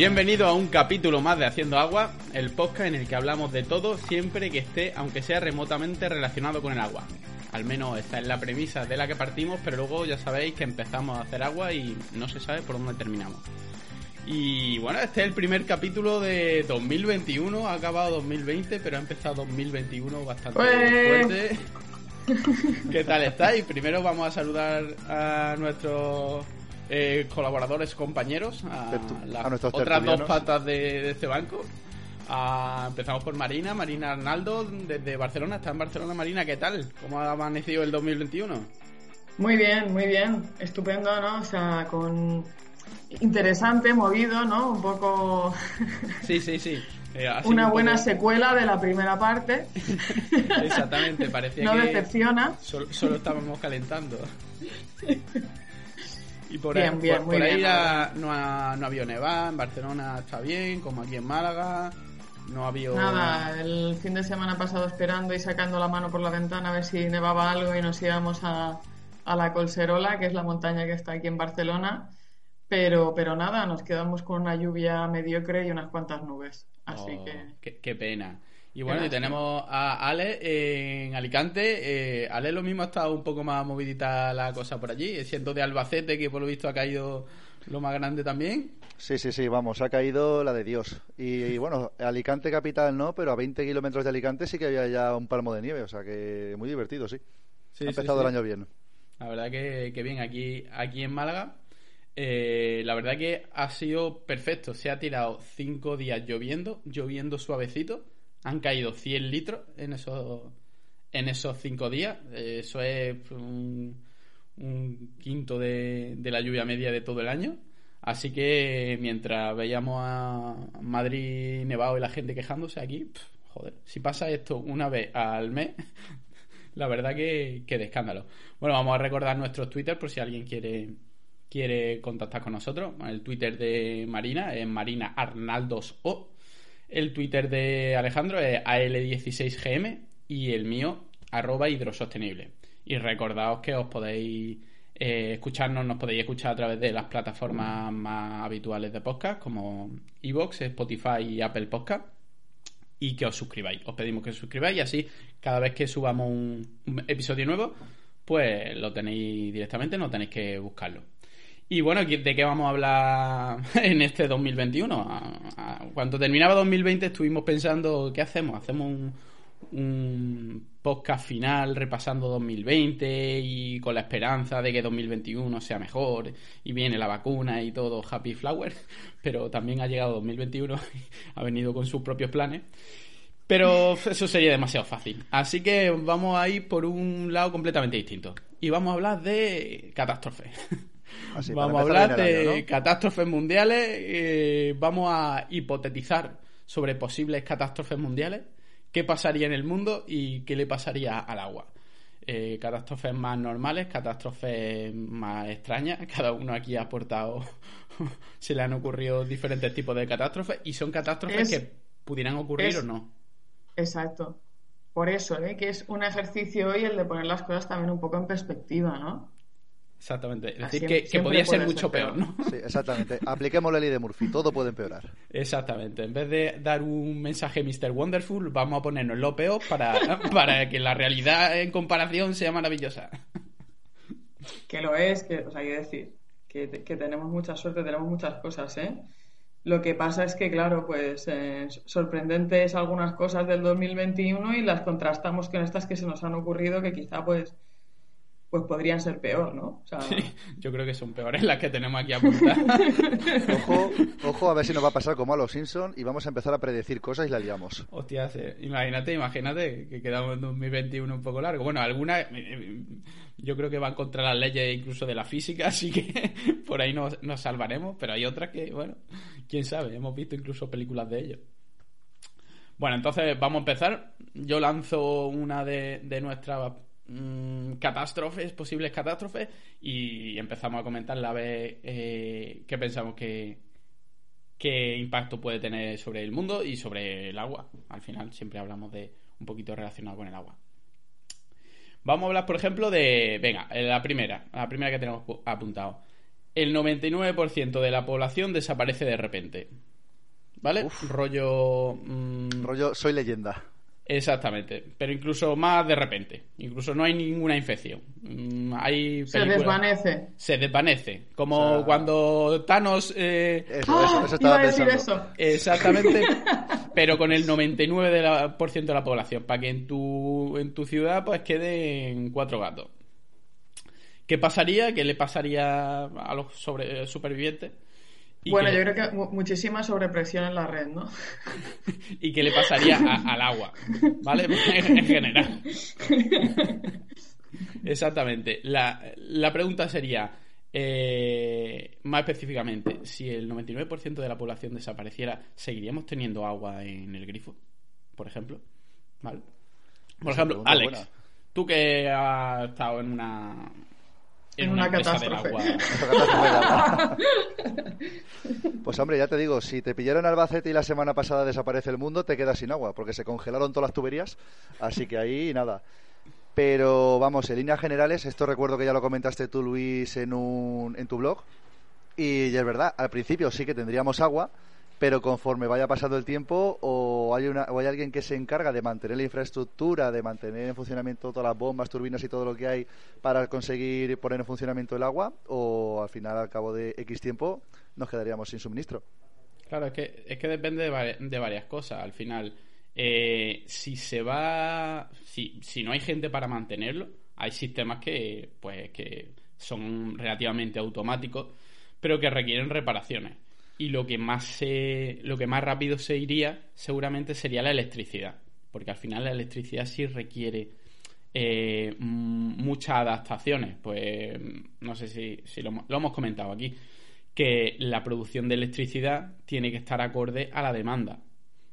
Bienvenido a un capítulo más de Haciendo Agua, el podcast en el que hablamos de todo siempre que esté, aunque sea remotamente relacionado con el agua. Al menos esta es la premisa de la que partimos, pero luego ya sabéis que empezamos a hacer agua y no se sabe por dónde terminamos. Y bueno, este es el primer capítulo de 2021, ha acabado 2020, pero ha empezado 2021 bastante Pues- fuerte. ¿Qué tal estáis? Primero vamos a saludar a nuestros eh, colaboradores, compañeros, a, Tertu- las a nuestros otras dos patas de, de este banco. Ah, empezamos por Marina, Marina Arnaldo, desde Barcelona. Está en Barcelona, Marina, ¿qué tal? ¿Cómo ha amanecido el 2021? Muy bien, muy bien. Estupendo, ¿no? O sea, con interesante, movido, ¿no? Un poco Sí, sí, sí. Eh, una un buena poco- secuela de la primera parte. Exactamente, parecía No que decepciona. solo, solo estábamos calentando. Y por Bien, ahí, bien, por, muy por ahí la- no, ha, no ha habido nevada, en Barcelona está bien, como aquí en Málaga. No ha habido... Nada, el fin de semana pasado esperando y sacando la mano por la ventana a ver si nevaba algo y nos íbamos a, a la Colserola, que es la montaña que está aquí en Barcelona. Pero, pero nada, nos quedamos con una lluvia mediocre y unas cuantas nubes. Así Oh, que qué, qué pena. Y bueno, y tenemos a Ale en Alicante. Eh, Ale lo mismo ha estado un poco más movidita la cosa por allí, siendo de Albacete, que por lo visto ha caído lo más grande también. Sí, sí, sí, vamos, ha caído la de Dios. Y, y, bueno, Alicante capital no, pero a 20 kilómetros de Alicante sí que había ya un palmo de nieve, o sea que muy divertido, sí. Sí, ha sí, empezado sí. el año bien. La verdad que, que bien, aquí, aquí en Málaga, eh, la verdad que ha sido perfecto. Se ha tirado cinco días lloviendo, lloviendo suavecito. Han caído 100 litros en esos, en esos cinco días. Eso es un, quinto de, la lluvia media de todo el año. Así que mientras veíamos a Madrid nevado y la gente quejándose aquí, joder, si pasa esto una vez al mes, la verdad que, que de escándalo. Bueno, vamos a recordar nuestros Twitter por si alguien quiere, quiere contactar con nosotros. El Twitter de Marina es Marina Arnaldos O. El Twitter de Alejandro es AL16GM y el mío, arroba hidrosostenible. Y recordaos que os podéis eh, escucharnos, nos podéis escuchar a través de las plataformas más habituales de podcast, como Evox, Spotify y Apple Podcast y que os suscribáis. Os pedimos que os suscribáis y así cada vez que subamos un, un episodio nuevo, pues lo tenéis directamente, no tenéis que buscarlo. Y bueno, ¿de qué vamos a hablar en este 2021? A- a- Cuando terminaba 2020 estuvimos pensando, ¿qué hacemos? ¿Hacemos un, podcast final repasando 2020 y con la esperanza de que 2021 sea mejor y viene la vacuna y todo happy flower? Pero también ha llegado 2021 y ha venido con sus propios planes. Pero eso sería demasiado fácil. Así que vamos a ir por un lado completamente distinto. Y vamos a hablar de catástrofes. Así, vamos a hablar de año, ¿no? catástrofes mundiales. eh, vamos a hipotetizar sobre posibles catástrofes mundiales. ¿Qué pasaría en el mundo y qué le pasaría al agua? Eh, catástrofes más normales, catástrofes más extrañas. Cada uno aquí ha aportado. se le han ocurrido diferentes tipos de catástrofes y son catástrofes Es- que pudieran ocurrir es- o no. Exacto. Por eso, ¿eh? que es un ejercicio hoy el de poner las cosas también un poco en perspectiva, ¿no? Exactamente. Es Así decir, que, que podría ser mucho ser peor, peor. ¿no? Sí, exactamente. Apliquemos la ley de Murphy, todo puede empeorar. Exactamente. En vez de dar un mensaje Mr. Wonderful, vamos a ponernos lo peor para, para que la realidad en comparación sea maravillosa. Que lo es, que, o sea, quiero decir, que, que tenemos mucha suerte, tenemos muchas cosas, ¿eh? Lo que pasa es que, claro, pues eh, sorprendentes algunas cosas del 2021 y las contrastamos con estas que se nos han ocurrido que quizá pues pues podrían ser peor, ¿no? O sea, Sí, yo creo que son peores las que tenemos aquí apuntadas. Ojo, ojo a ver si nos va a pasar como a los Simpsons y vamos a empezar a predecir cosas y la liamos. Hostia, imagínate, imagínate que quedamos en 2021 un poco largo. Bueno, algunas yo creo que van contra las leyes incluso de la física, así que por ahí nos, nos salvaremos, pero hay otras que, bueno, quién sabe, hemos visto incluso películas de ello. Bueno, entonces vamos a empezar. Yo lanzo una de, de nuestras mm, catástrofes, posibles catástrofes, y empezamos a comentar la vez eh, qué pensamos que, qué impacto puede tener sobre el mundo y sobre el agua. Al final siempre hablamos de un poquito relacionado con el agua. Vamos a hablar, por ejemplo, de... Venga, la primera, la primera que tenemos pu- apuntado. El 99% de la población desaparece de repente. ¿vale? Rollo... mm, Rollo, soy leyenda. Exactamente, pero incluso más de repente. Incluso no hay ninguna infección. Mm, Hay Se desvanece. Se desvanece. Como O sea- cuando Thanos... eh, Eso, ¡Ah! eso, eso Iba estaba a decir pensando. eso. Exactamente, pero con el 99% de la, por ciento de la población, para que en tu, en tu ciudad pues queden cuatro gatos. ¿Qué pasaría? ¿Qué le pasaría a los sobre, supervivientes? ¿Y Bueno, yo creo que mu- muchísima sobrepresión en la red, ¿no? ¿Y qué le pasaría a- al agua? ¿Vale? en general. Exactamente. La, la pregunta sería, eh, más específicamente, si el 99% de la población desapareciera, ¿seguiríamos teniendo agua en el grifo? Por ejemplo. ¿Vale? Por ejemplo, Alex, buena. tú que has estado en una... En una catástrofe. agua. Pues hombre, ya te digo, si te pillaron Albacete y la semana pasada desaparece el mundo, te quedas sin agua, porque se congelaron todas las tuberías, así que ahí nada. Pero vamos, en líneas generales, esto recuerdo que ya lo comentaste tú, Luis, en, un, en tu blog, y es verdad, al principio sí que tendríamos agua, pero conforme vaya pasando el tiempo, o hay, una, o hay alguien que se encarga de mantener la infraestructura, de mantener en funcionamiento todas las bombas, turbinas y todo lo que hay para conseguir poner en funcionamiento el agua, o al final, al cabo de X tiempo, nos quedaríamos sin suministro. Claro, es que, es que depende de, vari- de varias cosas. Al final, eh. Si, si no hay gente para mantenerlo, hay sistemas que, pues, que son relativamente automáticos, pero que requieren reparaciones. Y lo que más se, lo que más rápido se iría, seguramente, sería la electricidad. Porque al final la electricidad sí requiere eh, muchas adaptaciones. Pues no sé si, si lo, lo hemos comentado aquí. Que la producción de electricidad tiene que estar acorde a la demanda.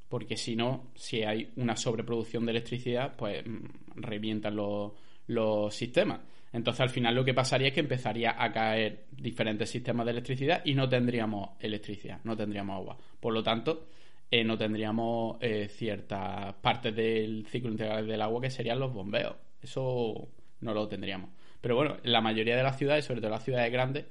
Porque si no, si hay una sobreproducción de electricidad, pues revientan los, los sistemas. Entonces al final lo que pasaría es que empezaría a caer diferentes sistemas de electricidad y no tendríamos electricidad, no tendríamos agua. Por lo tanto, eh, no tendríamos eh, ciertas partes del ciclo integral del agua que serían los bombeos. Eso no lo tendríamos. Pero bueno, en la mayoría de las ciudades, sobre todo las ciudades grandes,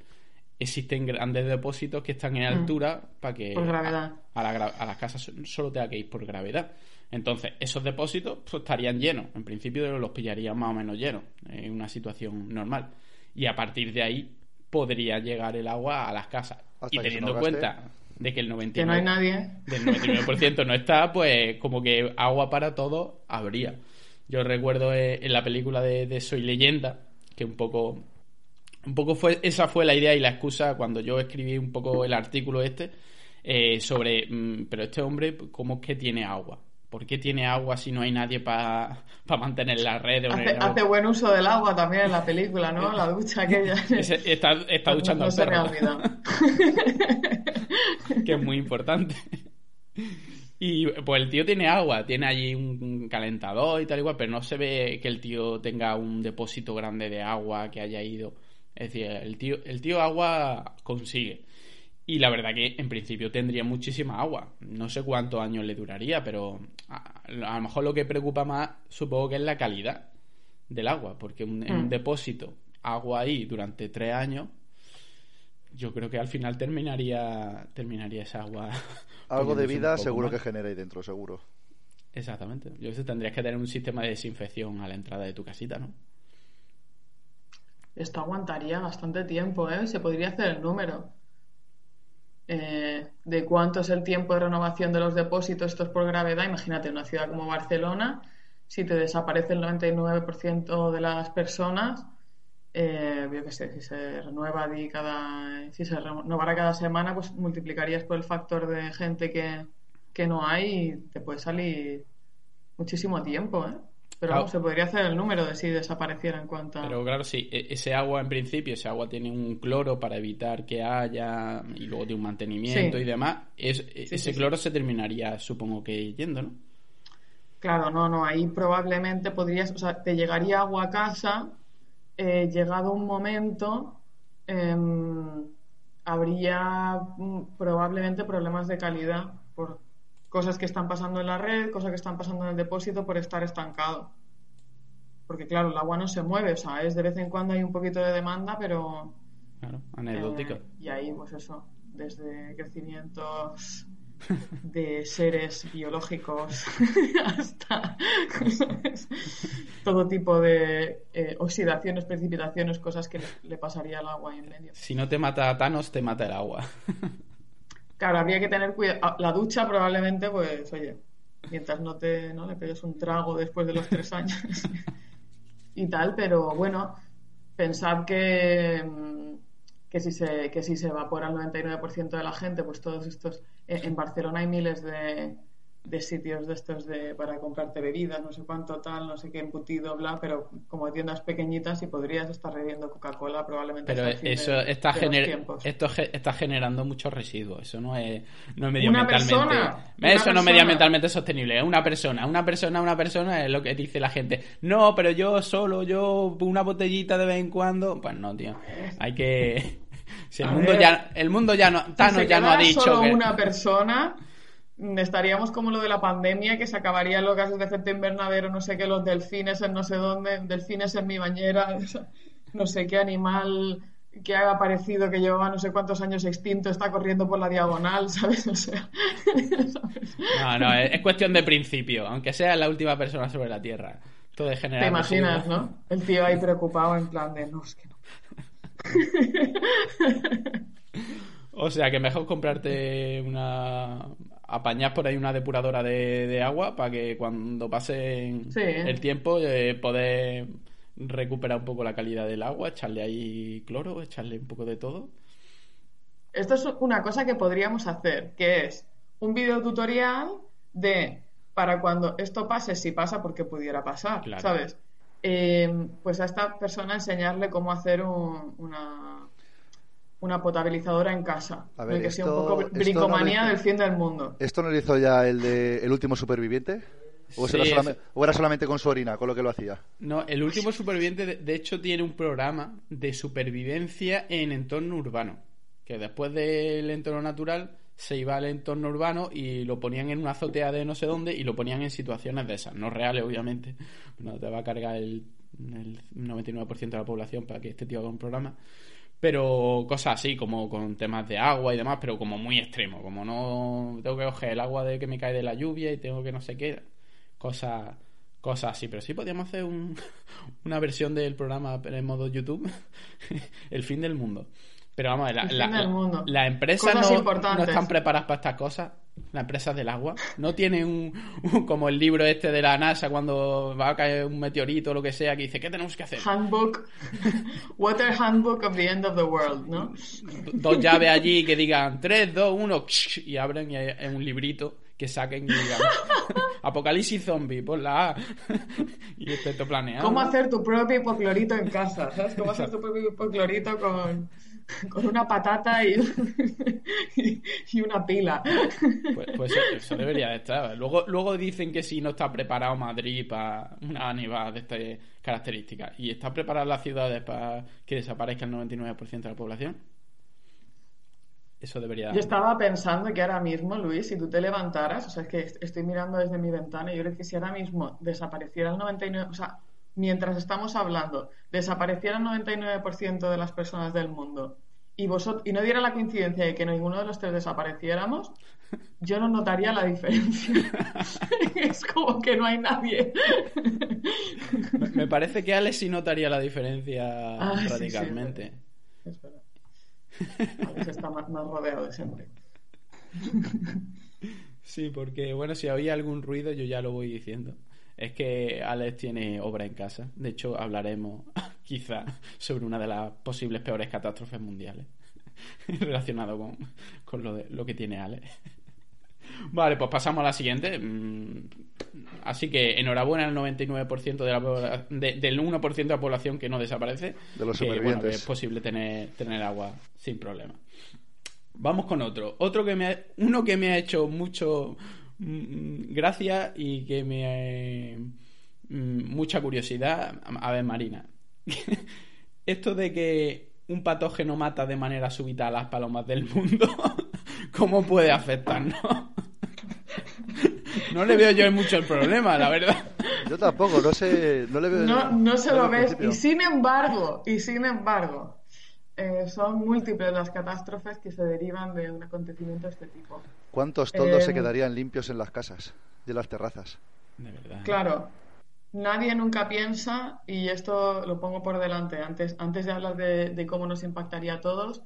existen grandes depósitos que están en altura para que Por gravedad. a, a la a las casas so- solo tenga que ir por gravedad. Entonces, esos depósitos pues, estarían llenos. En principio los pillarían más o menos llenos en una situación normal. Y a partir de ahí podría llegar el agua a las casas. Hasta y teniendo cuenta de que el 99%, Que no hay nadie. del 99% no está, pues como que agua para todo habría. Yo recuerdo eh, en la película de, de Soy Leyenda, que un poco, un poco fue, esa fue la idea y la excusa cuando yo escribí un poco el artículo este, eh, sobre, mm, pero este hombre, ¿cómo es que tiene agua? ¿Por qué tiene agua si no hay nadie para mantener la red? Hace, hace buen uso del agua también en la película, ¿no? La ducha aquella. Ese- está, está duchando no al se me ha que es muy importante. Y pues el tío tiene agua, tiene allí un, un calentador y tal igual, pero no se ve que el tío tenga un depósito grande de agua que haya ido. Es decir, el tío, el tío agua consigue. Y la verdad que en principio tendría muchísima agua. No sé cuántos años le duraría, pero a, a lo mejor lo que preocupa más supongo que es la calidad del agua, porque un, en un Mm. depósito agua ahí durante tres años, yo creo que al final terminaría terminaría esa agua. Algo de vida seguro mal. que genera ahí dentro, seguro. Exactamente. Yo sé, tendrías que tener un sistema de desinfección a la entrada de tu casita, ¿no? Esto aguantaría bastante tiempo, ¿eh? Se podría hacer el número. Eh, de cuánto es el tiempo de renovación de los depósitos estos por gravedad. Imagínate, una ciudad como Barcelona, si te desaparece el 99% de las personas, eh, yo si se renueva cada, si se cada semana, pues multiplicarías por el factor de gente que, que no hay y te puede salir muchísimo tiempo, ¿eh? Pero Claro. vamos, se podría hacer el número de si desapareciera en cuanto a... Pero claro, sí, e- ese agua en principio, ese agua tiene un cloro para evitar que haya y luego tiene un mantenimiento Sí. y demás. Es, ese sí, cloro se terminaría, supongo que yendo, ¿no? Claro, no, no, ahí probablemente podrías, o sea, te llegaría agua a casa, eh, llegado un momento, em, habría mm, probablemente problemas de calidad por cosas que están pasando en la red, cosas que están pasando en el depósito por estar estancado. Porque claro, el agua no se mueve, o sea, es de vez en cuando hay un poquito de demanda, pero Claro, anecdótico. eh, y ahí, pues eso, desde crecimientos de seres biológicos hasta todo tipo de eh, oxidaciones, precipitaciones, cosas que le, pasaría al agua en medio. Si no te mata Thanos, te mata el agua. claro, habría que tener cuidado. Ah, la ducha probablemente, pues, oye, mientras no te no le pegues un trago después de los tres años y tal, pero bueno, pensad que mm, que si se, que si se evapora el 99% de la gente, pues todos estos... En, Barcelona hay miles de, de sitios de estos de, para comprarte bebidas, no sé cuánto tal, no sé qué embutido, bla, pero como tiendas pequeñitas y podrías estar bebiendo Coca-Cola probablemente. Pero eso está, esto está generando muchos residuos, eso no es, no es medioambientalmente... eso no es medioambientalmente sostenible, es una persona, una persona, una persona es lo que dice la gente. No, pero yo solo, yo una botellita de vez en cuando, pues no, tío, hay que... Si el mundo ya, el mundo ya no, Thanos ya no ha dicho solo una persona, estaríamos como lo de la pandemia, que se acabarían los gases de efecto invernadero, no sé qué, los delfines en no sé dónde, delfines en mi bañera, no sé qué animal que ha aparecido que llevaba no sé cuántos años extinto está corriendo por la diagonal, ¿sabes? O sea, No, no, es, cuestión de principio, aunque sea la última persona sobre la Tierra. Todo de Te imaginas, ¿no? El tío ahí preocupado en plan de, no, es que no. o sea, que mejor comprarte una. Apañar por ahí una depuradora de, agua para que cuando pase el tiempo eh, poder recuperar un poco la calidad del agua, echarle ahí cloro, echarle un poco de todo. Esto es una cosa que podríamos hacer, que es un video tutorial de para cuando esto pase, si pasa, porque pudiera pasar, ¿sabes? Eh, pues a esta persona enseñarle cómo hacer una, una potabilizadora en casa. A ver, que sea un poco bricomanía del fin del mundo. ¿Esto no lo hizo ya el de El último superviviente? ¿O, era solamente, con su orina, con lo que lo hacía? No, el último superviviente, de, hecho, tiene un programa de supervivencia en entorno urbano. Que después del entorno natural se iba al entorno urbano y lo ponían en una azotea de no sé dónde y lo ponían en situaciones de esas, no reales obviamente, no te va a cargar el, el 99% de la población para que este tío haga un programa, pero cosas así como con temas de agua y demás, pero como muy extremo, como no tengo que coger el agua de que me cae de la lluvia y tengo que no sé qué, cosas cosas así, pero sí podríamos hacer un, una versión del programa en modo YouTube, el fin del mundo. Pero vamos, la, la, la, empresa no, no, están preparadas para estas cosas. La empresa del agua. No tiene un, como el libro este de la NASA cuando va a caer un meteorito o lo que sea que dice, ¿qué tenemos que hacer? Handbook. Water Handbook of the End of the World, ¿no? Dos llaves allí que digan 3, 2, 1 y abren y hay un librito que saquen y digan Apocalipsis zombie, por la A. y esto planeado. ¿Cómo hacer tu propio hipoclorito en casa? ¿Sabes? ¿Cómo hacer tu propio hipoclorito con con una patata y, y, una pila. Pues, pues eso, debería de estar. Luego, luego dicen que si no está preparado Madrid para una nevada de estas características y está preparada las ciudades para que desaparezca el 99% de la población. Eso debería. Yo estaba pensando que ahora mismo, Luis, si tú te levantaras, o sea, es que estoy mirando desde mi ventana y yo creo que si ahora mismo desapareciera el 99%, o sea, mientras estamos hablando, desapareciera el 99% de las personas del mundo y, vosotros, y no diera la coincidencia de que ninguno de los tres desapareciéramos, yo no notaría la diferencia. es como que no hay nadie. Me parece que Alex sí notaría la diferencia ah, radicalmente. es verdad. Alex está más, más rodeado de siempre. Sí, porque bueno, si había algún ruido yo ya lo voy diciendo es que Alex tiene obra en casa. De hecho, hablaremos quizá sobre una de las posibles peores catástrofes mundiales relacionado con, con lo, de, lo que tiene Alex. Vale, pues pasamos a la siguiente. Mm, así que enhorabuena al 99% de la, del 1% de la población que no desaparece. De los que, es posible tener, tener agua sin problema. Vamos con otro. Otro que me uno que me ha hecho mucho Mm, gracias y que me mm, mucha curiosidad. A ver, Marina. Esto de que un patógeno mata de manera súbita a las palomas del mundo, ¿cómo puede afectarnos? No le veo yo mucho el problema, la verdad. Yo tampoco, no sé, no le veo. No, no se lo ves. Y sin embargo, y sin embargo, eh, son múltiples las catástrofes que se derivan de un acontecimiento de este tipo. ¿Cuántos toldos se Eh, quedarían limpios en las casas y en las terrazas? De verdad. Claro, nadie nunca piensa, y esto lo pongo por delante, antes, antes de hablar de, de cómo nos impactaría a todos,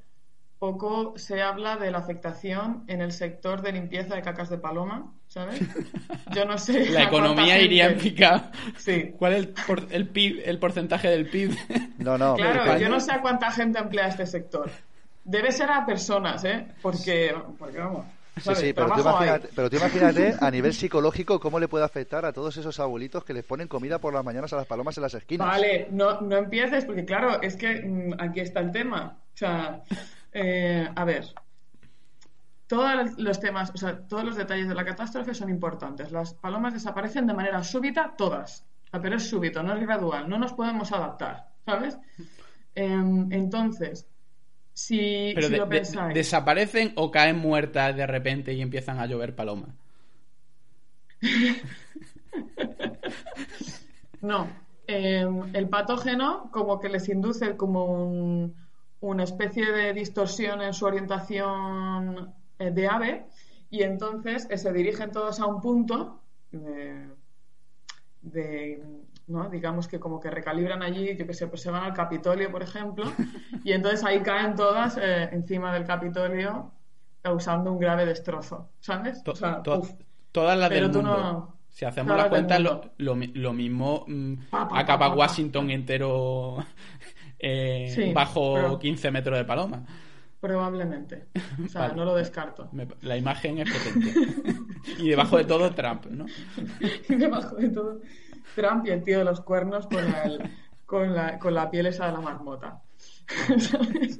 poco se habla de la afectación en el sector de limpieza de cacas de paloma, ¿sabes? Yo no sé. La economía iría en picado. Sí. ¿Cuál es el, por- el PIB, el porcentaje del PIB? No, no. Claro, pero- yo no sé a cuánta gente emplea este sector. Debe ser a personas, ¿eh? Porque, porque vamos. Sí, ¿sabes? sí, pero tú, Trabajo hay. imagínate, pero tú imagínate a nivel psicológico cómo le puede afectar a todos esos abuelitos que les ponen comida por las mañanas a las palomas en las esquinas. Vale, no, no empieces, porque claro, es que mm, aquí está el tema. O sea, eh, a ver, todos los temas, o sea, todos los detalles de la catástrofe son importantes. Las palomas desaparecen de manera súbita, todas. O sea, pero es súbito, no es gradual, no nos podemos adaptar, ¿sabes? Em, entonces, si, Pero si de- lo de- pensáis. ¿desaparecen o caen muertas de repente y empiezan a llover palomas? No, eh, el patógeno como que les induce como un- una especie de distorsión en su orientación de ave y entonces eh, se dirigen todos a un punto de, de, ¿no? digamos que como que recalibran allí, yo que sé, pues se van al Capitolio, por ejemplo, y entonces ahí caen todas eh, encima del Capitolio causando un grave destrozo, ¿sabes? To- O sea, to- uf. todas las Pero del mundo. no- Si hacemos todas del cuentas, lo, lo lo mismo mm, acaba. Washington entero eh, Sí, bajo pero- 15 metros de paloma. Probablemente. O sea, Vale. no lo descarto. La imagen es potente. y debajo de todo Trump, ¿no? Y debajo de todo, Trump y el tío de los cuernos con, el- con, la, con la piel esa de la marmota. ¿Sabes?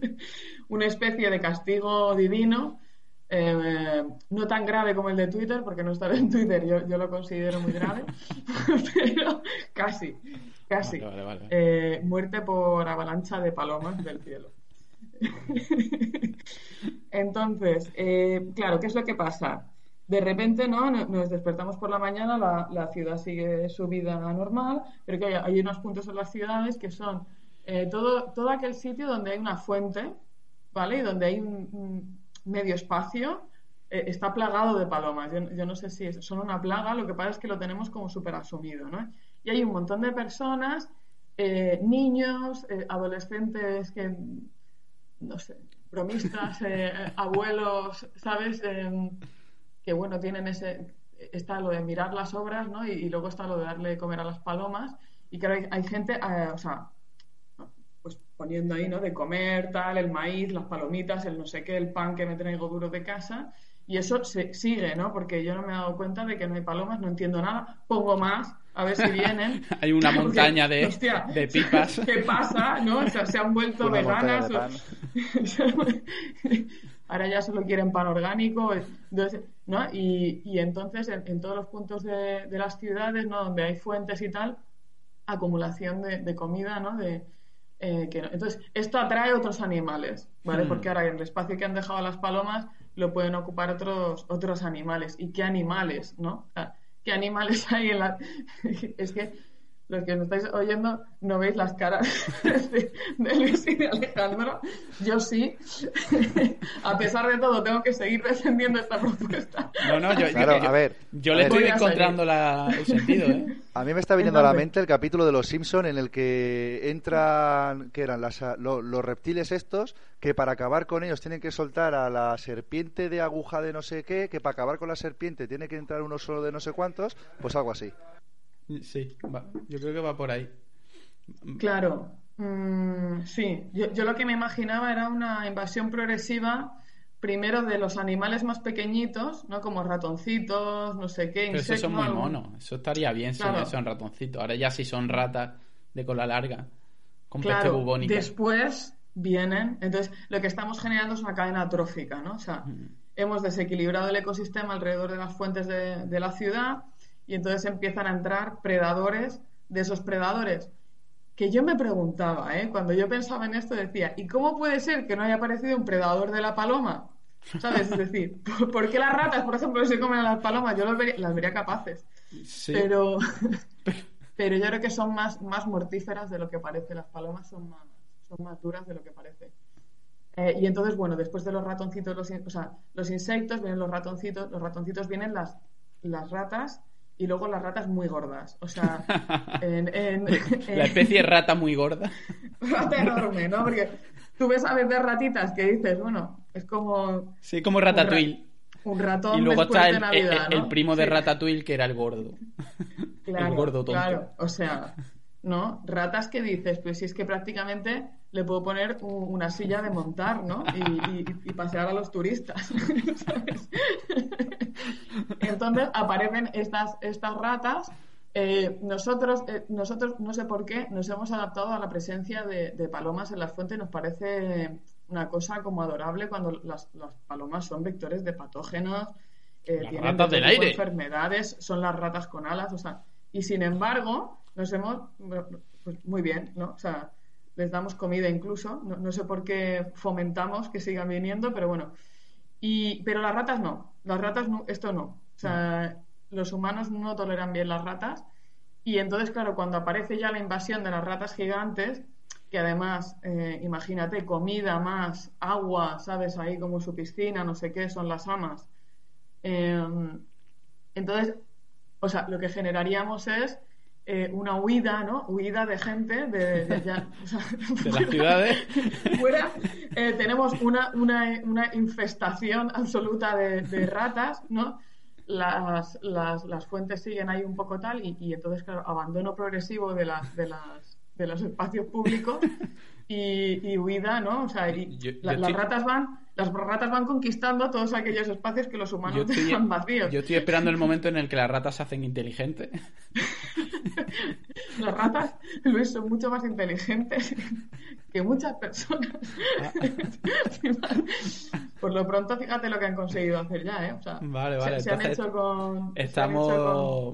Una especie de castigo divino, eh, no tan grave como el de Twitter, porque no estar en Twitter yo, yo lo considero muy grave, pero casi, casi. Vale, vale, vale. Eh, muerte por avalancha de palomas del cielo. Entonces, eh, claro, ¿qué es lo que pasa? De repente, ¿no? No- Nos despertamos por la mañana, la, ciudad sigue su vida normal, pero que hay, unos puntos en las ciudades que son eh, todo, todo aquel sitio donde hay una fuente, ¿vale? Y donde hay un, medio espacio, eh, está plagado de palomas. Yo, no sé si es- son una plaga, lo que pasa es que lo tenemos como súper asumido, ¿no? Y hay un montón de personas, niños, adolescentes que, no sé, bromistas, eh, abuelos, ¿sabes? Em, que bueno, tienen ese, está lo de mirar las obras, ¿no? Y, luego está lo de darle comer a las palomas. Y claro, hay, hay gente, eh, o sea, pues poniendo ahí, ¿no? De comer, tal, el maíz, las palomitas, el no sé qué, el pan que me traigo duro de casa. Y eso se sigue, ¿no? Porque yo no me he dado cuenta de que no hay palomas, no entiendo nada. Pongo más, a ver si vienen. Hay una Porque, montaña de, hostia, de pipas. ¿Qué pasa? ¿No? O sea, se han vuelto Una veganas. Ahora ya solo quieren pan orgánico. Entonces, ¿no? Y, y entonces en, en todos los puntos de, de las ciudades, ¿no? Donde hay fuentes y tal, acumulación de, de comida, ¿no? De, eh, que no- Entonces, esto atrae otros animales, ¿vale? Hmm. Porque ahora en el espacio que han dejado las palomas lo pueden ocupar otros, otros animales. ¿Y qué animales, no? O sea, ¿Qué animales hay en la...? es que los que me estáis oyendo no veis las caras de, de Luis y de Alejandro. Yo sí. a pesar de todo, tengo que seguir defendiendo esta propuesta. No, no, yo, yo- Claro, yo- a ver, yo a le estoy encontrando la- el sentido, ¿eh? A mí me está viniendo a la mente el capítulo de Los Simpson en el que entran, que eran las, lo- los reptiles estos, que para acabar con ellos tienen que soltar a la serpiente de aguja de no sé qué, que para acabar con la serpiente tiene que entrar uno solo de no sé cuántos, pues algo así. Sí, va. yo creo que va por ahí. Claro, mm, sí. Yo, yo lo que me imaginaba era una invasión progresiva, primero de los animales más pequeñitos, ¿no? Como ratoncitos, no sé qué, Pero esos son muy monos. Eso estaría bien si son ratoncitos. Ahora ya si son ratas de cola larga, con peste Claro, bubónica. después vienen, entonces lo que estamos generando es una cadena trófica, ¿no? O sea, Mm. hemos desequilibrado el ecosistema alrededor de las fuentes de, de la ciudad y entonces empiezan a entrar predadores de esos predadores. Que yo me preguntaba, ¿eh? Cuando yo pensaba en esto decía, ¿y cómo puede ser que no haya aparecido un predador de la paloma? ¿Sabes? Es decir, ¿por, qué las ratas, por ejemplo, se comen a las palomas? Yo las vería, las vería capaces. Sí. Pero, pero yo creo que son más, más mortíferas de lo que parece. Las palomas son más, son más duras de lo que parece. Eh, y entonces, bueno, después de los ratoncitos, los, o sea, los insectos, vienen los ratoncitos, los ratoncitos vienen las, las ratas y luego las ratas muy gordas. O sea, en, en- La especie rata muy gorda. rata enorme, ¿no? Porque tú ves a veces ratitas que dices, bueno, es como Sí, como Ratatouille. un ratón Y luego está de el, Navidad, el- el ¿no? primo de. Ratatouille, que era el gordo. Claro, el gordo tonto. Claro, o sea, ¿no? Ratas que dices, pues si es que prácticamente le puedo poner una silla de montar, ¿no? Y, y- y pasear a los turistas. ¿sabes? Entonces aparecen estas, estas ratas. eh, nosotros, eh, nosotros, no sé por qué, nos hemos adaptado a la presencia de, de palomas en las fuentes. Nos parece una cosa como adorable cuando las, las palomas son vectores de patógenos, eh, Las tienen ratas del aire. enfermedades, son las ratas con alas, o sea, y sin embargo, nos hemos, pues muy bien, ¿no? O sea, les damos comida incluso, no, no sé por qué fomentamos que sigan viniendo, pero bueno. Y, pero las ratas no, las ratas no, esto no. O sea, los humanos no toleran bien las ratas. Y entonces, claro, cuando aparece ya la invasión de las ratas gigantes, que además, eh, imagínate, comida más, agua, ¿sabes? Ahí como su piscina, no sé qué, son las amas. Eh, entonces, o sea, lo que generaríamos es eh, una huida, ¿no? Huida de gente de, de ya- o sea, De las ciudades. fuera eh, tenemos una, una, una infestación absoluta de, de ratas, ¿no? Las, las, las fuentes siguen ahí un poco tal y, y entonces, claro, abandono progresivo de, las de, las, de los espacios públicos y, y huida, ¿no? O sea, y Yo- la- yo las estoy- ratas van las ratas van conquistando todos aquellos espacios que los humanos estoy, dejan vacíos. yo estoy esperando el momento en el que las ratas se hacen inteligentes. Las ratas, Luis, son mucho más inteligentes que muchas personas. Por lo pronto, fíjate lo que han conseguido hacer ya, ¿eh? O sea, Vale, vale, Se, han entonces hecho con. se han Estamos hecho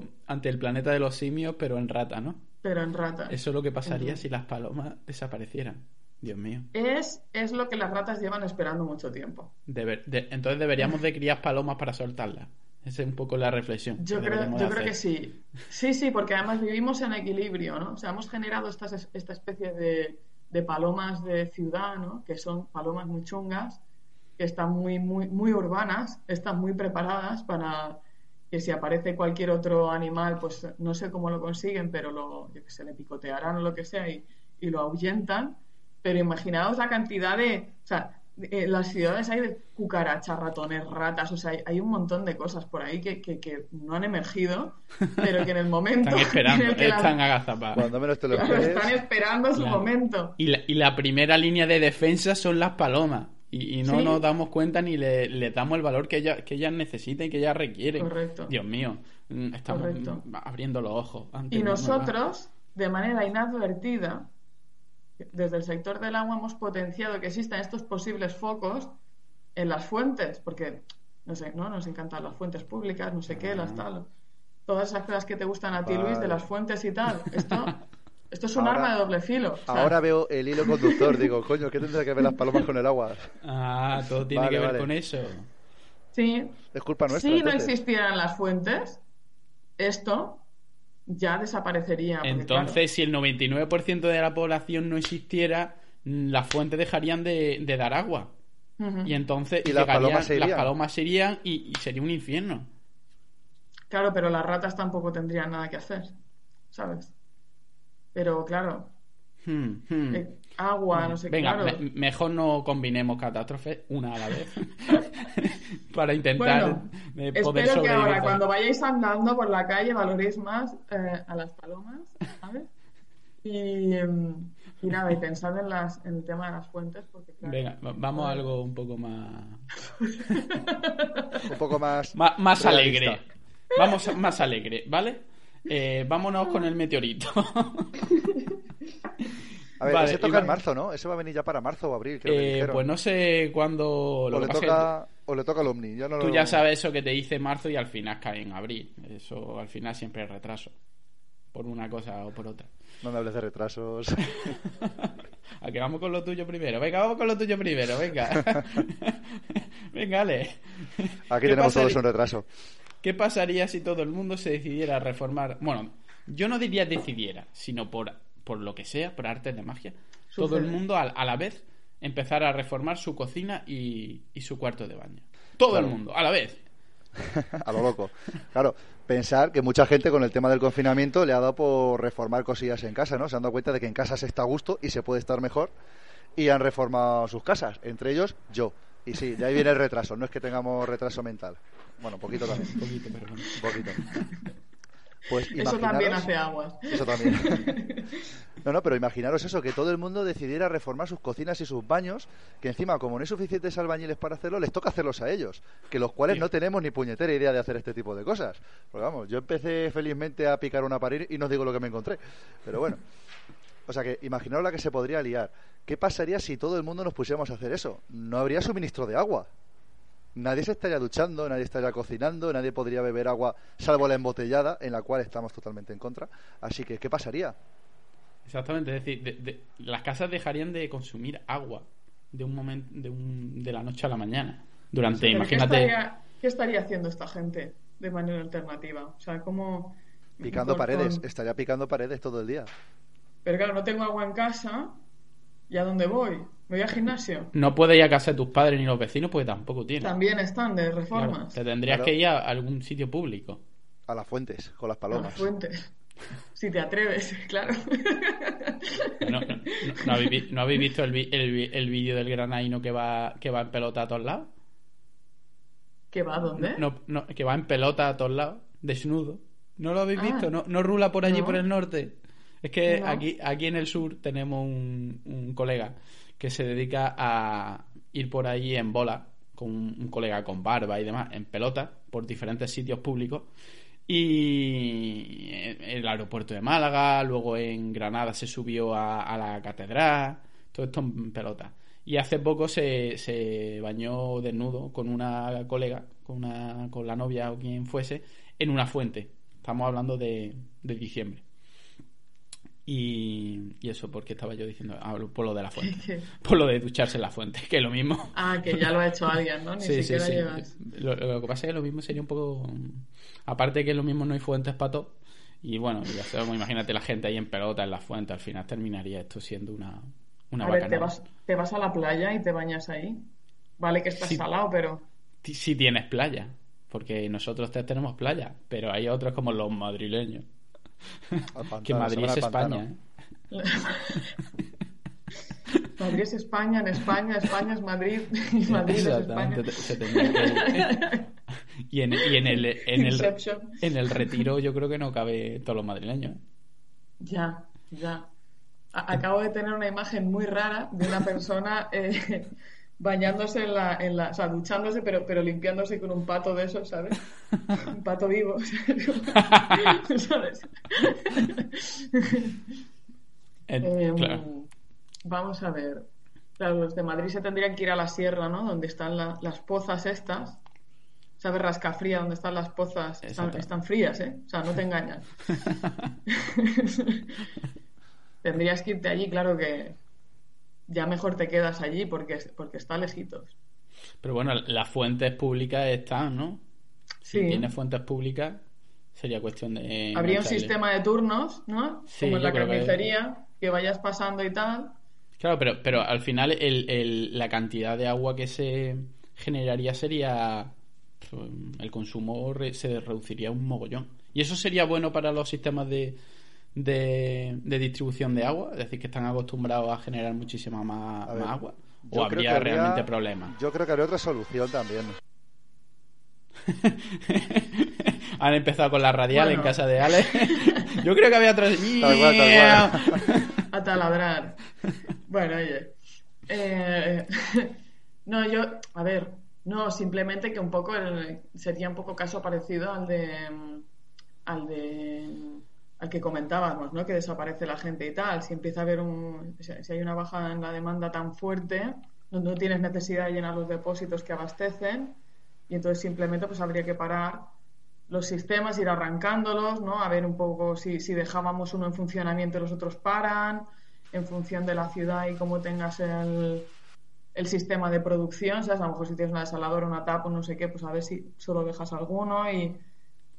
con- ante el planeta de los simios, pero en rata, ¿no? pero en ratas. Eso es lo que pasaría si las palomas desaparecieran. Dios mío. Es, es lo que las ratas llevan esperando mucho tiempo. De- entonces deberíamos de criar palomas para soltarlas. Esa es un poco la reflexión. Yo que creo, yo creo que sí. Sí, sí, porque además vivimos en equilibrio, ¿no? O sea, hemos generado estas, esta especie de, de palomas de ciudad, ¿no? Que son palomas muy chungas, que están muy, muy, muy urbanas, están muy preparadas para que si aparece cualquier otro animal, pues no sé cómo lo consiguen, pero lo, yo que sé, le picotearán o lo que sea y, y lo ahuyentan. Pero imaginaos la cantidad de, o sea, de- en las ciudades hay de cucarachas, ratones, ratas, o sea, hay, hay un montón de cosas por ahí que, que, que no han emergido, pero que en el momento Están esperando, en el que las- están agazapadas. Cuando menos te lo claro, están esperando su Claro. momento. Y la, y la primera línea de defensa son las palomas. Y, y no Sí. nos damos cuenta ni le, le damos el valor que ellas, que ellas necesitan y que ellas requieren. Correcto. Dios mío, mm, estamos Correcto. abriendo los ojos. ante Y nosotros, de manera inadvertida, desde el sector del agua hemos potenciado que existan estos posibles focos en las fuentes, porque no sé, ¿no? Nos encantan las fuentes públicas, no sé qué, las tal. Todas esas cosas que te gustan a ti, Luis, de las fuentes y tal. Esto, esto es un Ahora- arma de doble filo. o sea, Ahora veo el hilo conductor. Digo, coño, ¿qué tendrá que ver las palomas con el agua? Ah, todo tiene Vale, que ver vale. con eso. sí, Es culpa nuestra. si no entonces. existieran las fuentes, esto ya desaparecería. porque, Entonces, si el 99% de la población no existiera, mm, las fuentes dejarían de, de dar agua. Y entonces Y las palomas se las irían. palomas se irían y, y sería un infierno. Claro, pero las ratas tampoco tendrían nada que hacer, ¿sabes? Pero claro, Hmm, hmm. eh, agua, no sé qué. Venga, claro. me- mejor no combinemos catástrofes una a la vez para intentar Bueno, eh, poder espero que ahora cuando vayáis andando por la calle valoréis más eh, a las palomas, ¿sabes? Y, em, y nada, y pensad en, las, en el tema de las fuentes, porque claro, Venga, va- vamos a algo un poco más Un poco más. más, más realista. alegre. Vamos a- más alegre, ¿vale? Eh, vámonos con el meteorito. A ver, Vale, ese toca en marzo, ¿no? Ese va a venir ya para marzo o abril, creo que Eh, pues no sé cuándo lo o, le que toca, o le toca al Omni. No Tú lo- ya sabes eso que te dice marzo y al final cae en abril. Eso al final siempre es retraso. Por una cosa o por otra. No me hables de retrasos. A que vamos con lo tuyo primero. Venga, vamos con lo tuyo primero. Venga. Venga, Ale. Aquí ¿Qué tenemos pasaría- todos un retraso. ¿Qué pasaría si todo el mundo se decidiera a reformar? Bueno, yo no diría decidiera, sino por, por lo que sea, por artes de magia. Todo el mundo a, a la vez empezar a reformar su cocina y, y su cuarto de baño. Todo Claro. el mundo, a la vez. a lo loco. Claro, pensar que mucha gente con el tema del confinamiento le ha dado por reformar cosillas en casa, ¿no? Se han dado cuenta de que en casa se está a gusto y se puede estar mejor y han reformado sus casas, entre ellos yo. Y sí, de ahí viene el retraso, no es que tengamos retraso mental. Bueno, un poquito también, Un poquito, pero bueno. un poquito. Pues Eso también hace aguas. Eso también. No, no, pero imaginaros eso, que todo el mundo decidiera reformar sus cocinas y sus baños, que encima, como no hay suficientes albañiles para hacerlo, les toca hacerlos a ellos, que los cuales Sí. no tenemos ni puñetera idea de hacer este tipo de cosas. Porque vamos, yo empecé felizmente a picar una pared y no os digo lo que me encontré. Pero bueno. O sea que imaginaros la que se podría liar. ¿Qué pasaría si todo el mundo nos pusiéramos a hacer eso? No habría suministro de agua. Nadie se estaría duchando, nadie estaría cocinando, nadie podría beber agua, salvo la embotellada, en la cual estamos totalmente en contra. Así que, ¿qué pasaría? Exactamente, es decir, de- de- las casas dejarían de consumir agua de un momento, de, un, de la noche a la mañana. Durante, Pero ¿qué imagínate, estaría, ¿Qué estaría haciendo esta gente de manera alternativa? O sea, ¿cómo...? Picando paredes, con- estaría picando paredes todo el día. Pero claro, no tengo agua en casa. ¿Y a dónde voy? ¿Me voy al gimnasio? no puedes ir a casa de tus padres ni los vecinos porque tampoco tienes. También están de Claro, reformas. te tendrías Claro. que ir a algún sitio público. A las fuentes, con las A palomas. las fuentes. Si te atreves, claro. No, no, no- no habéis, vi- no habéis visto el, el, vídeo del granaino que va, que va en pelota a todos lados? ¿Qué va? ¿Dónde? No, no, que va en pelota a todos lados, desnudo. ¿No lo habéis Ah. visto? ¿No, no rula por allí, No. por el norte? Es que No. aquí, aquí en el sur tenemos un, un colega que se dedica a ir por allí en bola, con un, un colega con barba y demás, en pelota, por diferentes sitios públicos. Y en el aeropuerto de Málaga, luego en Granada se subió a, a la catedral, todo esto en pelota. Y hace poco se, se bañó desnudo con una colega, con, una, con la novia o quien fuese, en una fuente. Estamos hablando de, de diciembre. Y, y eso porque estaba yo diciendo, ah, por lo de la fuente. Por lo de ducharse en la fuente, que es lo mismo. Ah, que ya lo ha hecho alguien, ¿no? Ni Sí, sí, siquiera sí. llevas. Lo, lo que pasa es que lo mismo sería un poco. Aparte que lo mismo no hay fuentes para todo. Y bueno, ya sabemos, imagínate la gente ahí en pelota en la fuente. Al final terminaría esto siendo una, una A ver, te vas, te vas a la playa y te bañas ahí. Vale que estás Sí. salado, pero... Si tienes playa. Porque nosotros te- tenemos playa. Pero hay otros como los madrileños. Pantano, que Madrid es. España. ¿eh? Madrid es España, en España, España es Madrid y Madrid es Exactamente, España. se que y en, y en el, en, el, en el retiro yo creo que no cabe todos los madrileños. ¿eh? Ya, ya. A- Acabo de tener una imagen muy rara de una persona eh, bañándose en la, en la, o sea, duchándose, pero, pero limpiándose con un pato de esos, ¿sabes? Un pato vivo, ¿sabes? Eh, Eh, claro. Vamos a ver. Claro, los de Madrid se tendrían que ir a la sierra, ¿no? Donde están la- las pozas estas. ¿Sabes? Rascafría, donde están las pozas. Están, están frías, ¿eh? O sea, no te engañan. Tendrías que irte allí, claro que ya mejor te quedas allí porque, porque está lejitos. Pero bueno, las fuentes públicas están, ¿no? Si tienes fuentes públicas, sería cuestión de. Habría un sistema de turnos, ¿no? Sí, Como en la creo que- carnicería, que vayas pasando y tal. Claro, pero, pero al final el, el- la cantidad de agua que se generaría sería. pues, El consumo se reduciría un mogollón. Y eso sería bueno para los sistemas de, de, de distribución de agua, es decir, que están acostumbrados a generar muchísima más, A ver, más agua. ¿O habría realmente problemas? Yo creo que habría otra solución también. Han empezado con la radial Bueno. en casa de Ale. Yo creo que había otra. Tal cual, tal a taladrar. Bueno, oye. Eh, no, yo, a ver, no, simplemente que un poco el- sería un poco caso parecido al de al de al que comentábamos, ¿no? Que desaparece la gente y tal. Si empieza a haber un, si hay una baja en la demanda tan fuerte, no, no tienes necesidad de llenar los depósitos que abastecen y entonces simplemente pues habría que parar los sistemas, ir arrancándolos, ¿no? A ver un poco si, si dejábamos uno en funcionamiento, los otros paran, en función de la ciudad y cómo tengas el, el sistema de producción, ¿sabes? A lo mejor si tienes una desaladora, una tapa, no sé qué, pues a ver si solo dejas alguno y,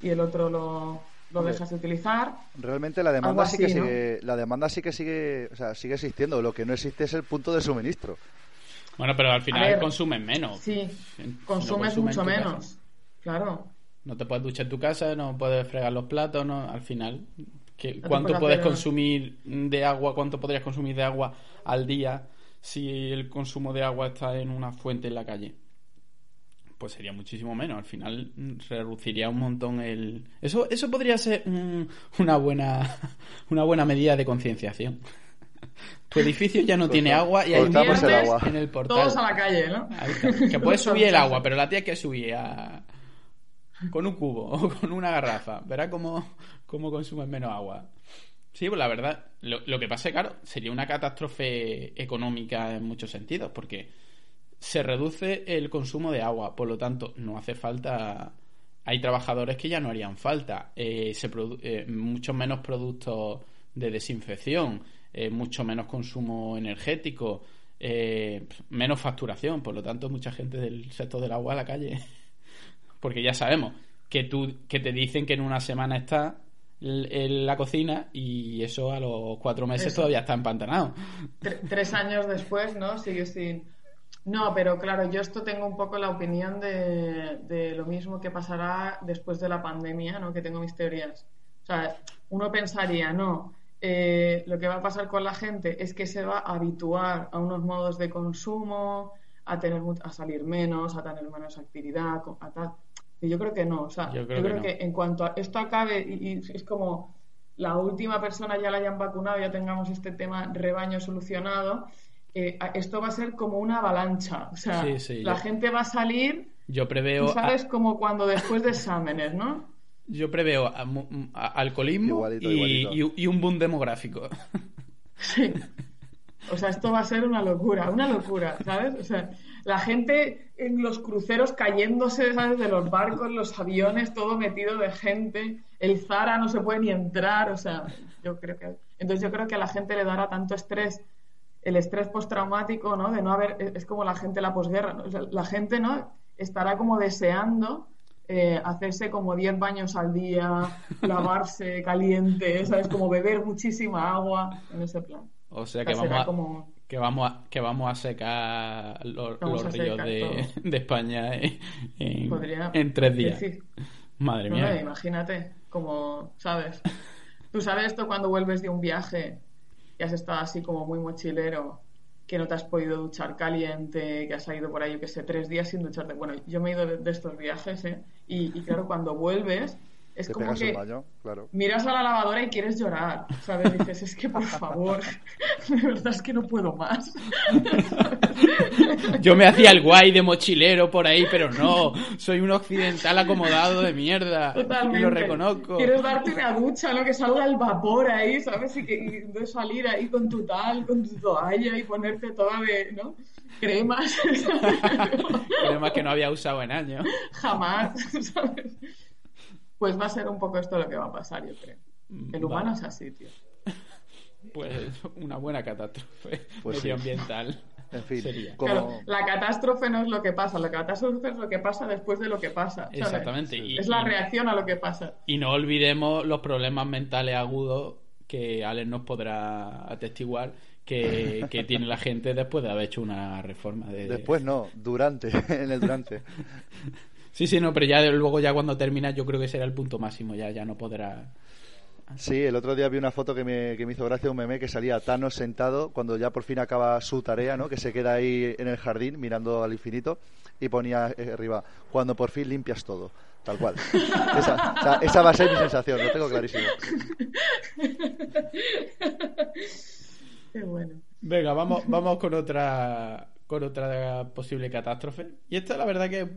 y el otro lo, lo dejas de utilizar. Realmente la demanda sí que sigue, la demanda sí que sigue, o sea, sigue existiendo. Lo que no existe es el punto de suministro. Bueno, pero al final ver, consumes menos. Sí, consumes mucho menos. casa. Claro. No te puedes duchar en tu casa, no puedes fregar los platos, no, al final. ¿qué- te ¿Cuánto puedes consumir de agua? ¿Cuánto podrías consumir de agua al día si el consumo de agua está en una fuente en la calle? Pues sería muchísimo menos. Al final mm, reduciría un montón el. Eso, eso podría ser una buena una buena medida de concienciación. Tu edificio ya no tiene agua y hay el viernes agua. en el portal. Todos a la calle, ¿no? Ahí está. Que puedes subir el agua, pero la tía que subir a... con un cubo o con una garrafa. Verá cómo, cómo consumes menos agua. Sí, pues la verdad, lo, lo que pasa es claro, sería una catástrofe económica en muchos sentidos, porque se reduce el consumo de agua, por lo tanto, no hace falta. Hay trabajadores que ya no harían falta, eh, se produ- eh, muchos menos productos de desinfección, eh, mucho menos consumo energético, eh, menos facturación, por lo tanto, mucha gente del sector del agua a la calle. Porque ya sabemos que tú que te dicen que en una semana está en la cocina y eso a los cuatro meses Eso. todavía está empantanado. Tre- tres años después, ¿no? Sigue sin. No, pero claro, yo esto tengo un poco la opinión de, de lo mismo que pasará después de la pandemia, ¿no? Que tengo mis teorías. O sea, uno pensaría, no, eh, lo que va a pasar con la gente es que se va a habituar a unos modos de consumo, a tener a salir menos, a tener menos actividad, a tal. Y yo creo que no, o sea, Yo yo creo creo, que que, en cuanto a esto acabe y, y es como la última persona ya la hayan vacunado, ya tengamos este tema rebaño solucionado, eh, esto va a ser como una avalancha. O sea, Sí, sí, la yo- gente va a salir, Yo preveo tú sabes, como cuando después de exámenes, ¿no? Yo preveo a- mu- a- alcoholismo Igualito, y, igualito. y- y un boom demográfico. Sí. O sea, esto va a ser una locura, una locura, ¿sabes? O sea, la gente en los cruceros cayéndose, ¿sabes? De los barcos, los aviones, todo metido de gente. El Zara no se puede ni entrar, o sea, yo creo que... Entonces yo creo que a la gente le dará tanto estrés, el estrés postraumático, ¿no? De no haber... Es como la gente la posguerra, ¿no? O sea, la gente, ¿no? Estará como deseando eh, hacerse como 10 baños al día, lavarse caliente, ¿sabes? Como beber muchísima agua, en ese plan. O sea O que sea, vamos a, como... que vamos a, que vamos a secar los, Vamos los a ríos secar de, de España en, en- Podría en tres días. Madre No, mía. no, imagínate, como, ¿sabes? Tú sabes esto cuando vuelves de un viaje y has estado así como muy mochilero, que no te has podido duchar caliente, que has ido por ahí, yo que sé, tres días sin ducharte. Bueno, yo me he ido de, de estos viajes, ¿eh? Y, y claro, cuando vuelves, es Te como pegas que un baño, claro. miras a la lavadora y quieres llorar, ¿sabes? Dices, es que por favor, de verdad es que no puedo más. Yo me hacía el guay de mochilero por ahí, pero no. Soy un occidental acomodado de mierda. Totalmente. Y lo reconozco. Quieres darte una ducha, ¿no? Que salga el vapor ahí, ¿sabes? Y que y de salir ahí con tu tal, con tu toalla y ponerte toda de, ¿no? Cremas. Además que no había usado en años. Jamás, ¿sabes? Pues va a ser un poco esto lo que va a pasar, yo creo. El humano Vale. es así, tío. Pues una buena catástrofe Pues sí. medioambiental. En fin, Sería. como... Claro, la catástrofe no es lo que pasa, la catástrofe es lo que pasa después de lo que pasa. ¿sabes? Exactamente. Y- Es la reacción a lo que pasa. Y no olvidemos los problemas mentales agudos que Alex nos podrá atestiguar que, que tiene la gente después de haber hecho una reforma. De... Después no, durante, en el durante. Sí, sí, no, pero ya luego ya cuando termina yo creo que será el punto máximo, ya, ya no podrá... Sí, el otro día vi una foto que me, que me hizo gracia un meme que salía Thanos sentado cuando ya por fin acaba su tarea, ¿no? Que se queda ahí en el jardín mirando al infinito y ponía eh, arriba, cuando por fin limpias todo. Tal cual. Esa, o sea, esa va a ser mi sensación, lo tengo clarísimo. Qué bueno. Venga, vamos, vamos con otra con otra posible catástrofe. Y esta la verdad que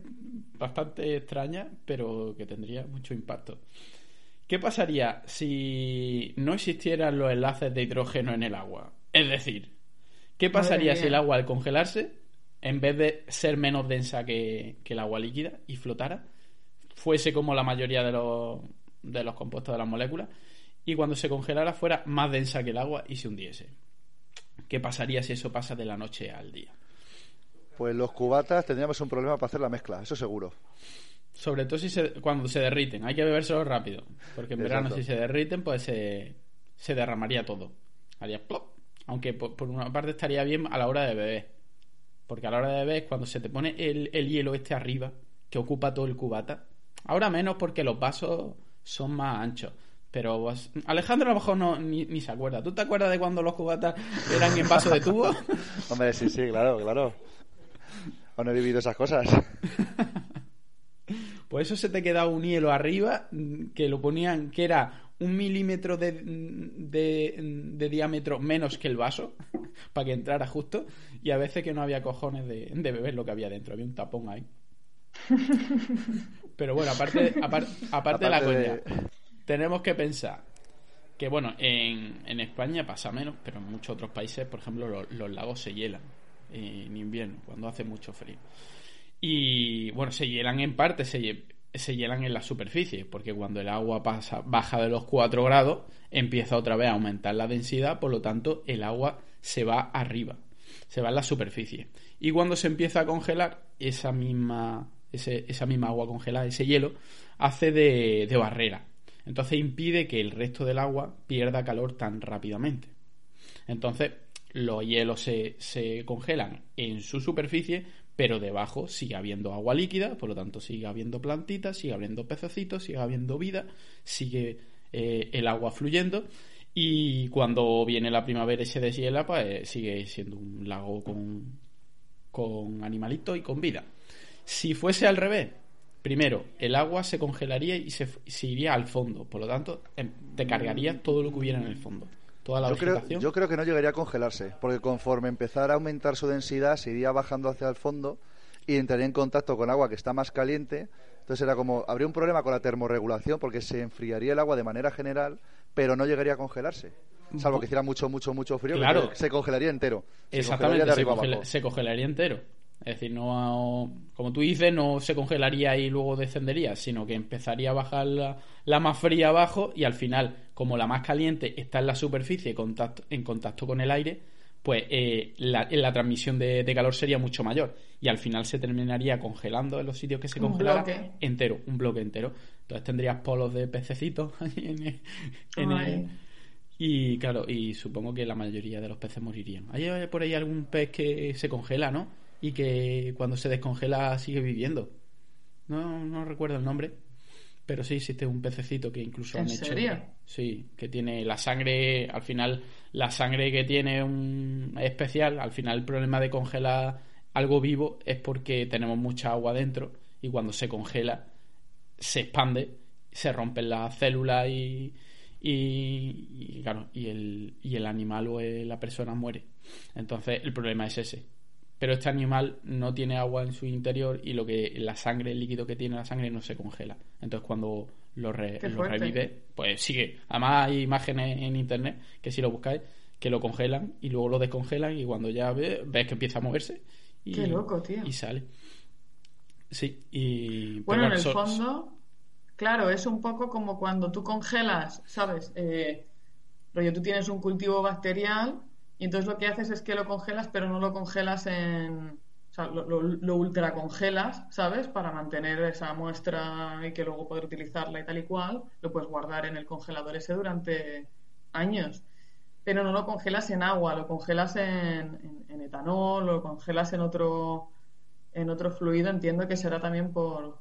bastante extraña, pero que tendría mucho impacto. ¿Qué pasaría si no existieran los enlaces de hidrógeno en el agua? Es decir, ¿qué pasaría si el agua al congelarse, en vez de ser menos densa que, que el agua líquida y flotara, fuese como la mayoría de los, de los compuestos de las moléculas, y cuando se congelara fuera más densa que el agua y se hundiese? ¿Qué pasaría si eso pasa de la noche al día? Pues los cubatas tendríamos un problema para hacer la mezcla, eso seguro. Sobre todo si se- cuando se derriten. Hay que bebérselo rápido. Porque en verano si se derriten, pues se, se derramaría todo. Haría plop. Aunque por, por una parte estaría bien a la hora de beber. Porque a la hora de beber, cuando se te pone el, el hielo este arriba, que ocupa todo el cubata, ahora menos porque los vasos son más anchos. Pero pues, Alejandro a lo mejor no, ni, ni se acuerda. ¿Tú te acuerdas de cuando los cubatas eran en vaso de tubo? Hombre, sí, sí, claro, claro. Aún he vivido esas cosas. Pues eso se te quedaba un hielo arriba mm, que lo ponían, que era un milímetro de, de, de diámetro menos que el vaso, para que entrara justo, y a veces que no había cojones de, de beber lo que había dentro, había un tapón ahí. Pero bueno, aparte, apar- aparte, de la Aparte coña, tenemos que pensar que, bueno, en, en España pasa menos, pero en muchos otros países, por ejemplo, lo- los, lagos se hielan en invierno, cuando hace mucho frío. Y bueno, se hielan en parte, se, se hielan en la superficie, porque cuando el agua pasa, baja de los 4 grados, empieza otra vez a aumentar la densidad, por lo tanto, el agua se va arriba, se va en la superficie. Y cuando se empieza a congelar, esa misma, ese- esa misma agua congelada, ese hielo, hace de, de barrera. Entonces impide que el resto del agua pierda calor tan rápidamente. Entonces, los hielos se, se congelan en su superficie, pero debajo sigue habiendo agua líquida, por lo tanto sigue habiendo plantitas, sigue habiendo pececitos, sigue habiendo vida, sigue eh, el agua fluyendo. Y cuando viene la primavera y se deshiela, pues sigue siendo un lago con, con animalitos y con vida. Si fuese al revés, primero, el agua se congelaría y se, se iría al fondo, por lo tanto, em, te cargaría todo lo que hubiera en el fondo. Toda la Yo creo, vegetación. yo creo que no llegaría a congelarse, porque conforme empezara a aumentar su densidad, se iría bajando hacia el fondo y entraría en contacto con agua que está más caliente. Entonces era como, habría un problema con la termorregulación, porque se enfriaría el agua de manera general, pero no llegaría a congelarse. Salvo que hiciera mucho, mucho, mucho frío, Claro. se congelaría entero. Se Exactamente, congelaría de se, arriba congela- abajo. se congelaría entero. Es decir, no, como tú dices, no se congelaría y luego descendería, sino que empezaría a bajar la, la más fría abajo y al final, como la más caliente está en la superficie contacto- en contacto con el aire, pues eh, la, la transmisión de, de calor sería mucho mayor y al final se terminaría congelando en los sitios que se congelara bloque. entero, un bloque entero. Entonces tendrías polos de pececitos ahí en el- en el- y claro, y supongo que la mayoría de los peces morirían. Hay por ahí algún pez que se congela, ¿no? Y que cuando se descongela sigue viviendo. No, no recuerdo el nombre, pero sí existe un pececito que incluso ¿En han hecho. serio? Sí, que tiene la sangre, al final, la sangre que tiene un es especial. Al final, el problema de congelar algo vivo es porque tenemos mucha agua dentro y cuando se congela se expande, se rompen las células y, y, y, claro, y el, y el animal o la persona muere. Entonces el problema es ese. Pero este animal no tiene agua en su interior y lo que la sangre, el líquido que tiene la sangre no se congela. Entonces cuando lo, re- lo revive, pues sigue. Además hay imágenes en internet que si lo buscáis que lo congelan y luego lo descongelan y cuando ya ve- ves que empieza a moverse y, Qué loco, tío. y sale. Sí, y Bueno, en el fondo, claro, es un poco como cuando tú congelas, ¿sabes? Eh, rollo, tú tienes un cultivo bacterial y entonces lo que haces es que lo congelas, pero no lo congelas en... O sea, lo, lo, lo ultracongelas, ¿sabes? Para mantener esa muestra y que luego poder utilizarla y tal y cual. Lo puedes guardar en el congelador ese durante años. Pero no lo congelas en agua, lo congelas en, en- en etanol, lo congelas en otro, en otro fluido. Entiendo que será también por,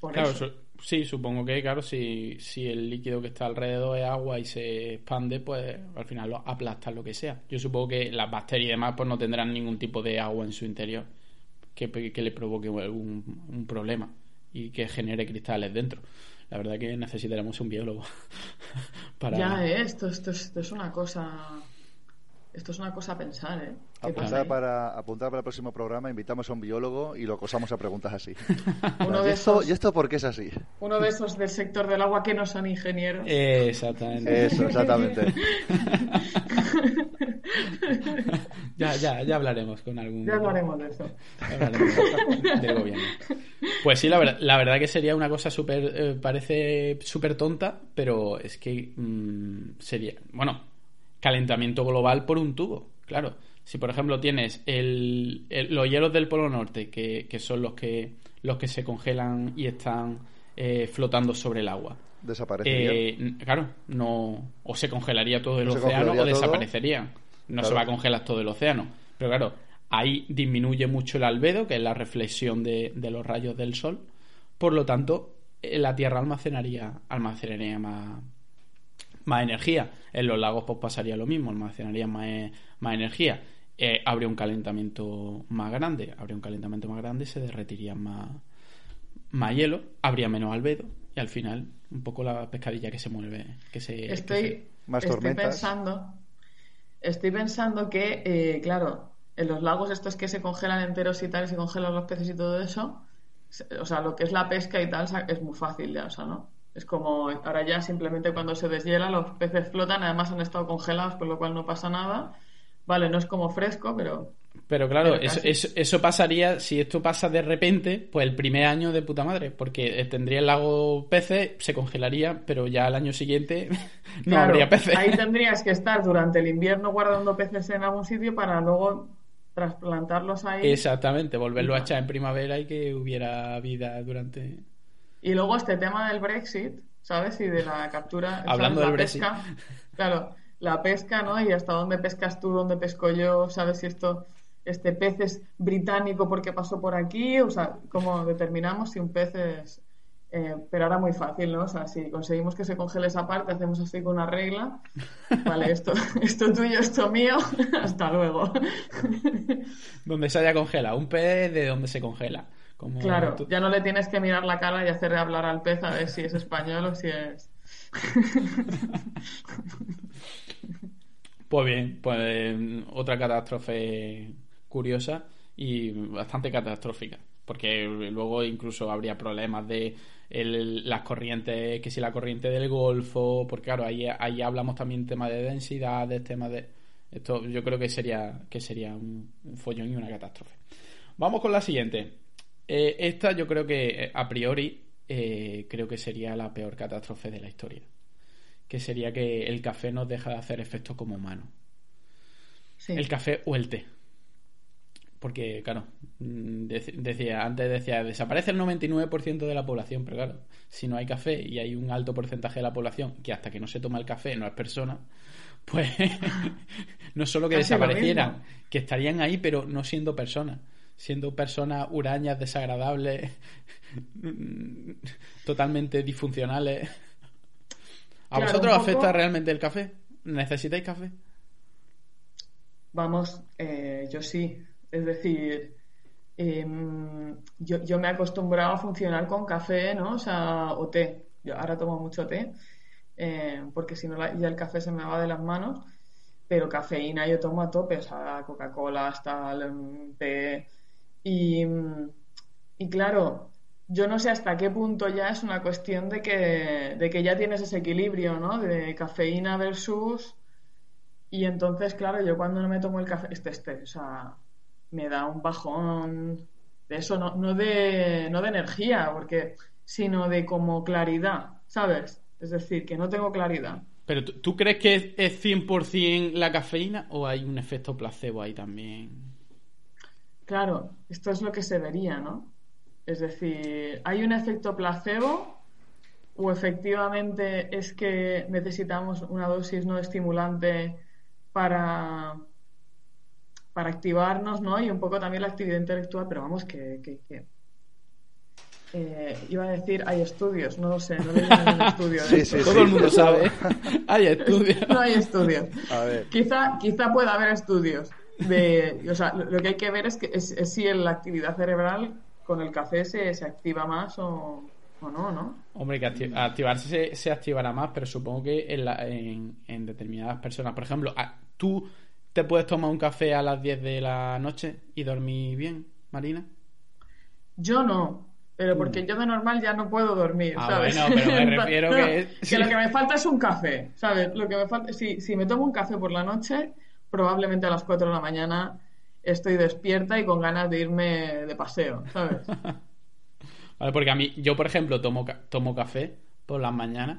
por Claro, eso. Sí, supongo que, claro, si, si el líquido que está alrededor es agua y se expande, pues al final lo aplasta lo que sea. Yo supongo que las bacterias y demás pues no tendrán ningún tipo de agua en su interior que, que le provoque algún un problema y que genere cristales dentro. La verdad que necesitaremos un biólogo para... Ya, eh, esto, esto, es- esto es una cosa. Esto es una cosa a pensar, ¿eh? ¿Qué pasa Apuntar para, apuntar para el próximo programa, invitamos a un biólogo y lo acosamos a preguntas así. Uno ¿Y, de esto, esos- ¿Y esto por qué es así? Uno de esos del sector del agua que no son ingenieros. Exactamente. Eso, exactamente. ya, ya, ya hablaremos con algún... Ya hablaremos de eso. Hablaremos del gobierno. Pues sí, la verdad, la verdad que sería una cosa súper. eh, parece súper tonta, pero es que mm, sería. Bueno, calentamiento global por un tubo, claro. Si por ejemplo tienes el, el- los hielos del Polo Norte, que, que son los que, los que se congelan y están eh, flotando sobre el agua. Desaparecería. Eh, claro, no. O se congelaría todo el océano o desaparecerían. No se va a congelar todo el océano. Pero claro, ahí disminuye mucho el albedo, que es la reflexión de, de los rayos del sol. Por lo tanto, eh, la Tierra almacenaría, almacenaría más, más energía. En los lagos pues pasaría lo mismo, almacenaría más, más energía. Eh, habría un calentamiento más grande, habría un calentamiento más grande, se derretiría más, más hielo, habría menos albedo y al final un poco la pescadilla que se mueve, que se... Estoy, Más estoy tormentas. pensando, estoy pensando que, eh, claro, en los lagos estos que se congelan enteros y tal, y se congelan los peces y todo eso, o sea, lo que es la pesca y tal es muy fácil ya, o sea, ¿no? Es como ahora ya simplemente cuando se deshiela los peces flotan, además han estado congelados, con lo cual no pasa nada. Vale, no es como fresco, pero Pero claro, Pero eso, eso, eso pasaría, si esto pasa de repente, pues el primer año de puta madre, porque tendría el lago peces, se congelaría, pero ya al año siguiente no Claro, habría peces. Ahí tendrías que estar durante el invierno guardando peces en algún sitio para luego trasplantarlos ahí. Exactamente, volverlo a echar en primavera y que hubiera vida durante... Y luego este tema del Brexit, ¿sabes? Y de la captura. ¿sabes? Hablando la Brexit. pesca. Claro, la pesca, ¿no? Y hasta dónde pescas tú, dónde pesco yo, ¿sabes? Si esto, este pez es británico porque pasó por aquí, o sea, cómo determinamos si un pez es. eh, pero ahora muy fácil, ¿no? O sea, si conseguimos que se congele esa parte, hacemos así con una regla. Vale, esto, esto tuyo, esto mío, hasta luego. Donde se haya congelado, un pez de donde se congela. Como Claro, tú- ya no le tienes que mirar la cara y hacerle hablar al pez a ver si es español o si es. Pues bien, pues otra catástrofe curiosa y bastante catastrófica, porque luego incluso habría problemas de el- las corrientes, que si la corriente del Golfo, porque claro, ahí, ahí hablamos también tema de densidades, tema de... Esto yo creo que sería, que sería un, un follón y una catástrofe. Vamos con la siguiente. Eh, esta yo creo que eh, a priori eh, creo que sería la peor catástrofe de la historia que sería que el café nos deja de hacer efectos como humano. Sí. El café o el té. Porque, claro, mm, dec- decía, antes decía, desaparece el 99% de la población, pero claro, si no hay café y hay un alto porcentaje de la población que hasta que no se toma el café no es persona, pues no solo que desaparecieran, que estarían ahí, pero no siendo personas, siendo personas hurañas, desagradables, totalmente disfuncionales. ¿A Claro, vosotros afecta realmente el café? ¿Necesitáis café? Vamos, eh, yo sí. Es decir, em, yo, yo me he acostumbrado a funcionar con café, ¿no? O sea, o té. Yo ahora tomo mucho té, eh, porque si no ya el café se me va de las manos. Pero cafeína yo tomo a tope, o sea, Coca-Cola, hasta el té. Y, mm, y claro, yo no sé hasta qué punto ya es una cuestión de que, de que ya tienes ese equilibrio, ¿no? De cafeína versus y entonces, claro, yo cuando no me tomo el café, este, este, o sea, me da un bajón de eso, no, no de, no de energía, porque, sino de como claridad, ¿sabes? Es decir, que no tengo claridad. ¿Pero tú crees que es, es 100% la cafeína o hay un efecto placebo ahí también? Claro, esto es lo que se vería, ¿no? Es decir, ¿hay un efecto placebo o efectivamente es que necesitamos una dosis no estimulante para, para activarnos, ¿no? Y un poco también la actividad intelectual, pero vamos, que, que- que- eh, iba a decir, hay estudios, no lo sé, no leí ningún estudio de Sí, sí, Todo el mundo sabe. hay estudios. No hay estudios. A ver. Quizá, quizá pueda haber estudios de, o sea, lo que hay que ver es que es, es si la actividad cerebral con el café se, se activa más o, o no, ¿no? Hombre, que acti- activarse se, se activará más, pero supongo que en, la- en- en determinadas personas. Por ejemplo, ¿tú te puedes tomar un café a las 10 de la noche y dormir bien, Marina? Yo no, pero porque yo de normal ya no puedo dormir, Mm. Ah, ¿sabes? bueno, pero me refiero No, que- que lo que me falta es un café, ¿sabes? Lo que me falta, si, si me tomo un café por la noche, probablemente a las 4 de la mañana estoy despierta y con ganas de irme de paseo, ¿sabes? Vale, porque a mí, yo por ejemplo, tomo, tomo café por las mañanas,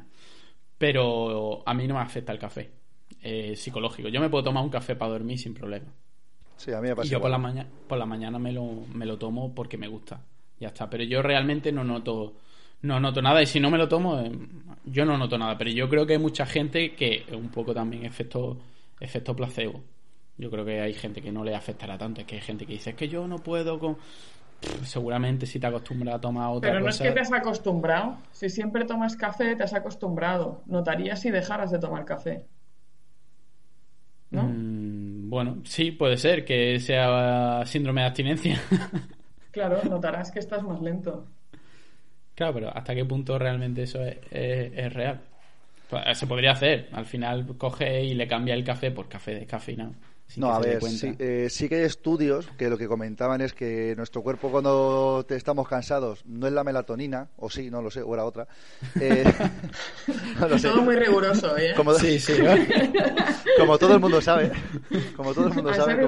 pero a mí no me afecta el café eh, psicológico. Yo me puedo tomar un café para dormir sin problema. Sí, a mí me pasa Y yo por la, mañana por la mañana me lo, me lo tomo porque me gusta. Ya está. Pero yo realmente no noto, no noto nada. Y si no me lo tomo, eh, yo no noto nada. Pero yo creo que hay mucha gente que es un poco también efecto, efecto placebo. Yo creo que hay gente que no le afectará tanto. Es que hay gente que dice, es que yo no puedo con... seguramente si te acostumbras a tomar otra Pero no cosa... es que te has acostumbrado. Si siempre tomas café, te has acostumbrado. Notarías si dejaras de tomar café. ¿No? Mm, bueno, sí, puede ser que sea síndrome de abstinencia. Claro, notarás que estás más lento. claro, pero ¿hasta qué punto realmente eso es, es- es real? Pues, se podría hacer. Al final coge y le cambia el café por café descafeinado. Sin No, a ver, sí, eh, sí que hay estudios que lo que comentaban es que nuestro cuerpo cuando te estamos cansados no es la melatonina, o sí, no lo sé, o era otra. Eh, no lo sé. Todo muy riguroso, ¿eh? Como, Sí, sí. como todo el mundo sabe. Como todo el mundo sabe.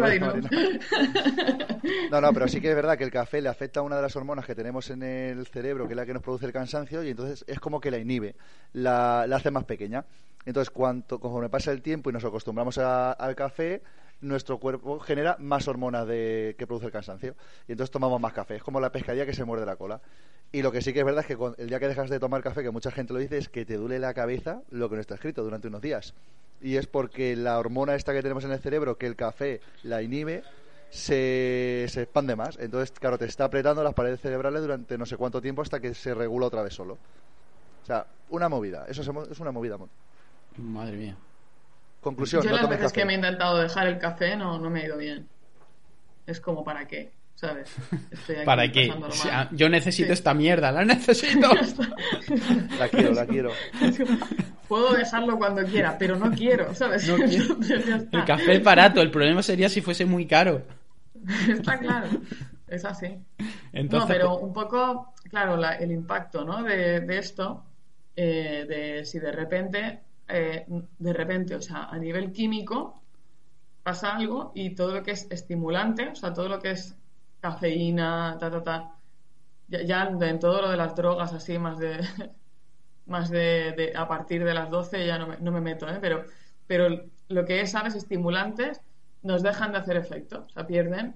No, no, pero sí que es verdad que el café le afecta a una de las hormonas que tenemos en el cerebro, que es la que nos produce el cansancio, y entonces es como que la inhibe, la, la hace más pequeña. Entonces, cuanto, conforme pasa el tiempo y nos acostumbramos a- al café, nuestro cuerpo genera más hormonas de, que produce el cansancio. Y entonces tomamos más café. Es como la pescadilla que se muerde la cola. Y lo que sí que es verdad es que el día que dejas de tomar café, que mucha gente lo dice, es que te duele la cabeza lo que no está escrito durante unos días. Y es porque la hormona esta que tenemos en el cerebro, que el café la inhibe, se, se expande más. Entonces, claro, te está apretando las paredes cerebrales durante no sé cuánto tiempo hasta que se regula otra vez solo. O sea, una movida. Eso es una movida. Madre mía. Conclusión, Yo no las veces café. que me he intentado dejar el café no, no me ha ido bien. Es como, ¿para qué? ¿Sabes? Estoy aquí ¿Para qué? O sea, mal. yo necesito Sí. esta mierda, la necesito. La quiero, la quiero. Puedo dejarlo cuando quiera, pero no quiero, ¿sabes? No quiero. El café es barato, el problema sería si fuese muy caro. Está claro. Es así. Entonces, no, pero un poco, claro, la- el impacto ¿no? de, de esto, eh, de si de repente, eh, de repente, o sea, a nivel químico pasa algo y todo lo que es estimulante, o sea, todo lo que es cafeína, ta, ta, ta, ya, ya en todo lo de las drogas así, más de, más de, a partir de las 12 ya no me, no me meto, ¿eh? Pero, pero lo que es, ¿sabes? Estimulantes nos dejan de hacer efecto, o sea, pierden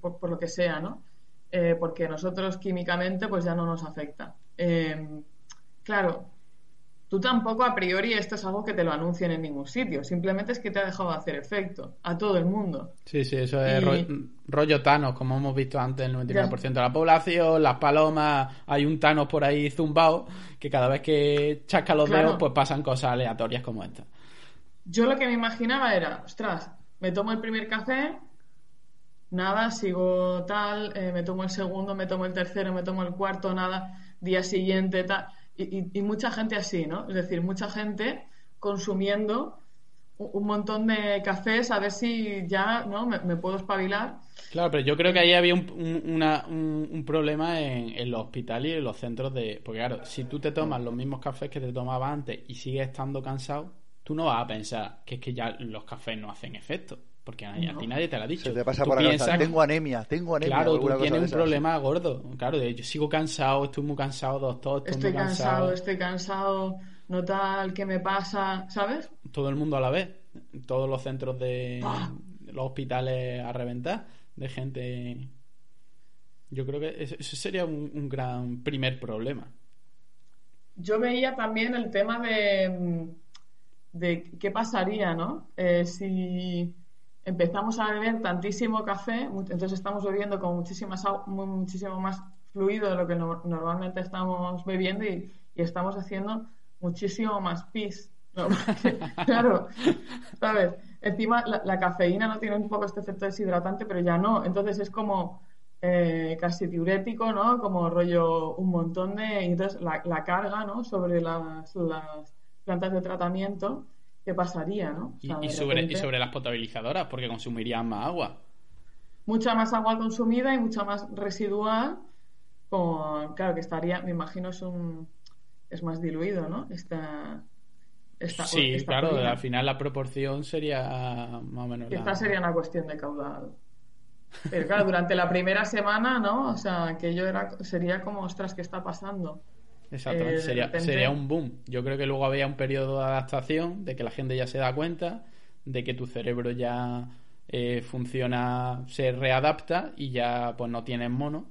por, por lo que sea, ¿no? Eh, porque nosotros químicamente pues ya no nos afecta. Eh, claro, tú tampoco a priori esto es algo que te lo anuncien en ningún sitio, simplemente es que te ha dejado de hacer efecto a todo el mundo. Sí, sí, eso es Y- ro- rollo Thanos, como hemos visto antes, el 99% de la población, las palomas, hay un Thanos por ahí zumbao, que cada vez que chasca los Claro. dedos, pues pasan cosas aleatorias como esta. Yo lo que me imaginaba era, ostras, me tomo el primer café, nada, sigo tal, eh, me tomo el segundo, me tomo el tercero, me tomo el cuarto, nada, día siguiente, tal. Y, y- mucha gente así, ¿no? Es decir, mucha gente consumiendo un, montón de cafés a ver si ya, ¿no? Me, puedo espabilar. Claro, pero yo creo que ahí había un- un problema en, en los hospitales y en los centros de... Porque claro, si tú te tomas los mismos cafés que te tomabas antes y sigues estando cansado, tú no vas a pensar que es que ya los cafés no hacen efecto. Porque a, a No. ti nadie te lo ha dicho. Se te pasa Tú por la cabeza. piensas- Tengo anemia, tengo anemia. Claro, tú tienes un problema gordo. Claro, de yo sigo cansado, estoy muy cansado, doctor, estoy, Estoy muy cansado, cansado. estoy cansado, no tal, ¿qué me pasa? ¿Sabes? Todo el mundo a la vez. Todos los centros de Ah. los hospitales a reventar de gente. Yo creo que ese sería un, un gran primer problema. Yo veía también el tema de, de qué pasaría, ¿no? Eh, si empezamos a beber tantísimo café, entonces estamos bebiendo con muchísimas, muchísimo más fluido de lo que no- normalmente estamos bebiendo y, estamos haciendo muchísimo más pis. claro, ¿sabes? Encima la, la cafeína no tiene un poco este efecto deshidratante, pero ya no. Entonces es como eh, casi diurético, ¿no? Como rollo un montón de... Y entonces la, la carga, ¿no? Sobre las, las plantas de tratamiento, ¿qué pasaría, ¿no? O Y, sea, y de sobre, y sobre las potabilizadoras, porque consumirían más agua. Mucha más agua consumida y mucha más residual, con... Claro, que estaría, me imagino, es un... Es más diluido, ¿no? Esta... esta sí, esta claro, orina. al final la proporción sería más o menos la... Quizás sería una cuestión de caudal. Pero claro, durante la primera semana, ¿no? O sea, que yo era, sería como, ostras, ¿qué está pasando? Exactamente, Eh, sería, repente- sería un boom. Yo creo que luego había un periodo de adaptación, de que la gente ya se da cuenta, de que tu cerebro ya eh, funciona, se readapta y ya pues no tienes mono.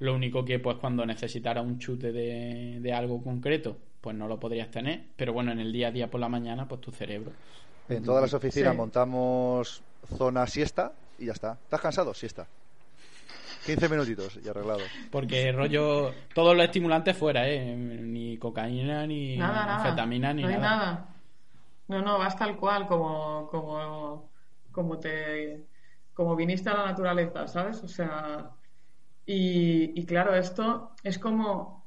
Lo único que pues cuando necesitara un chute de, de algo concreto, pues no lo podrías tener. Pero bueno, en el día a día por la mañana, pues tu cerebro. En todas las oficinas Sí. montamos zona siesta y ya está. ¿Estás cansado? Siesta. 15 minutitos y arreglado. Porque rollo, todos los estimulantes fuera, ¿eh? Ni cocaína, ni Nada, nada. anfetamina, ni no hay nada. nada. No, no, vas tal cual como, como, como te como viniste a la naturaleza, ¿sabes? O sea, y, y claro, esto es como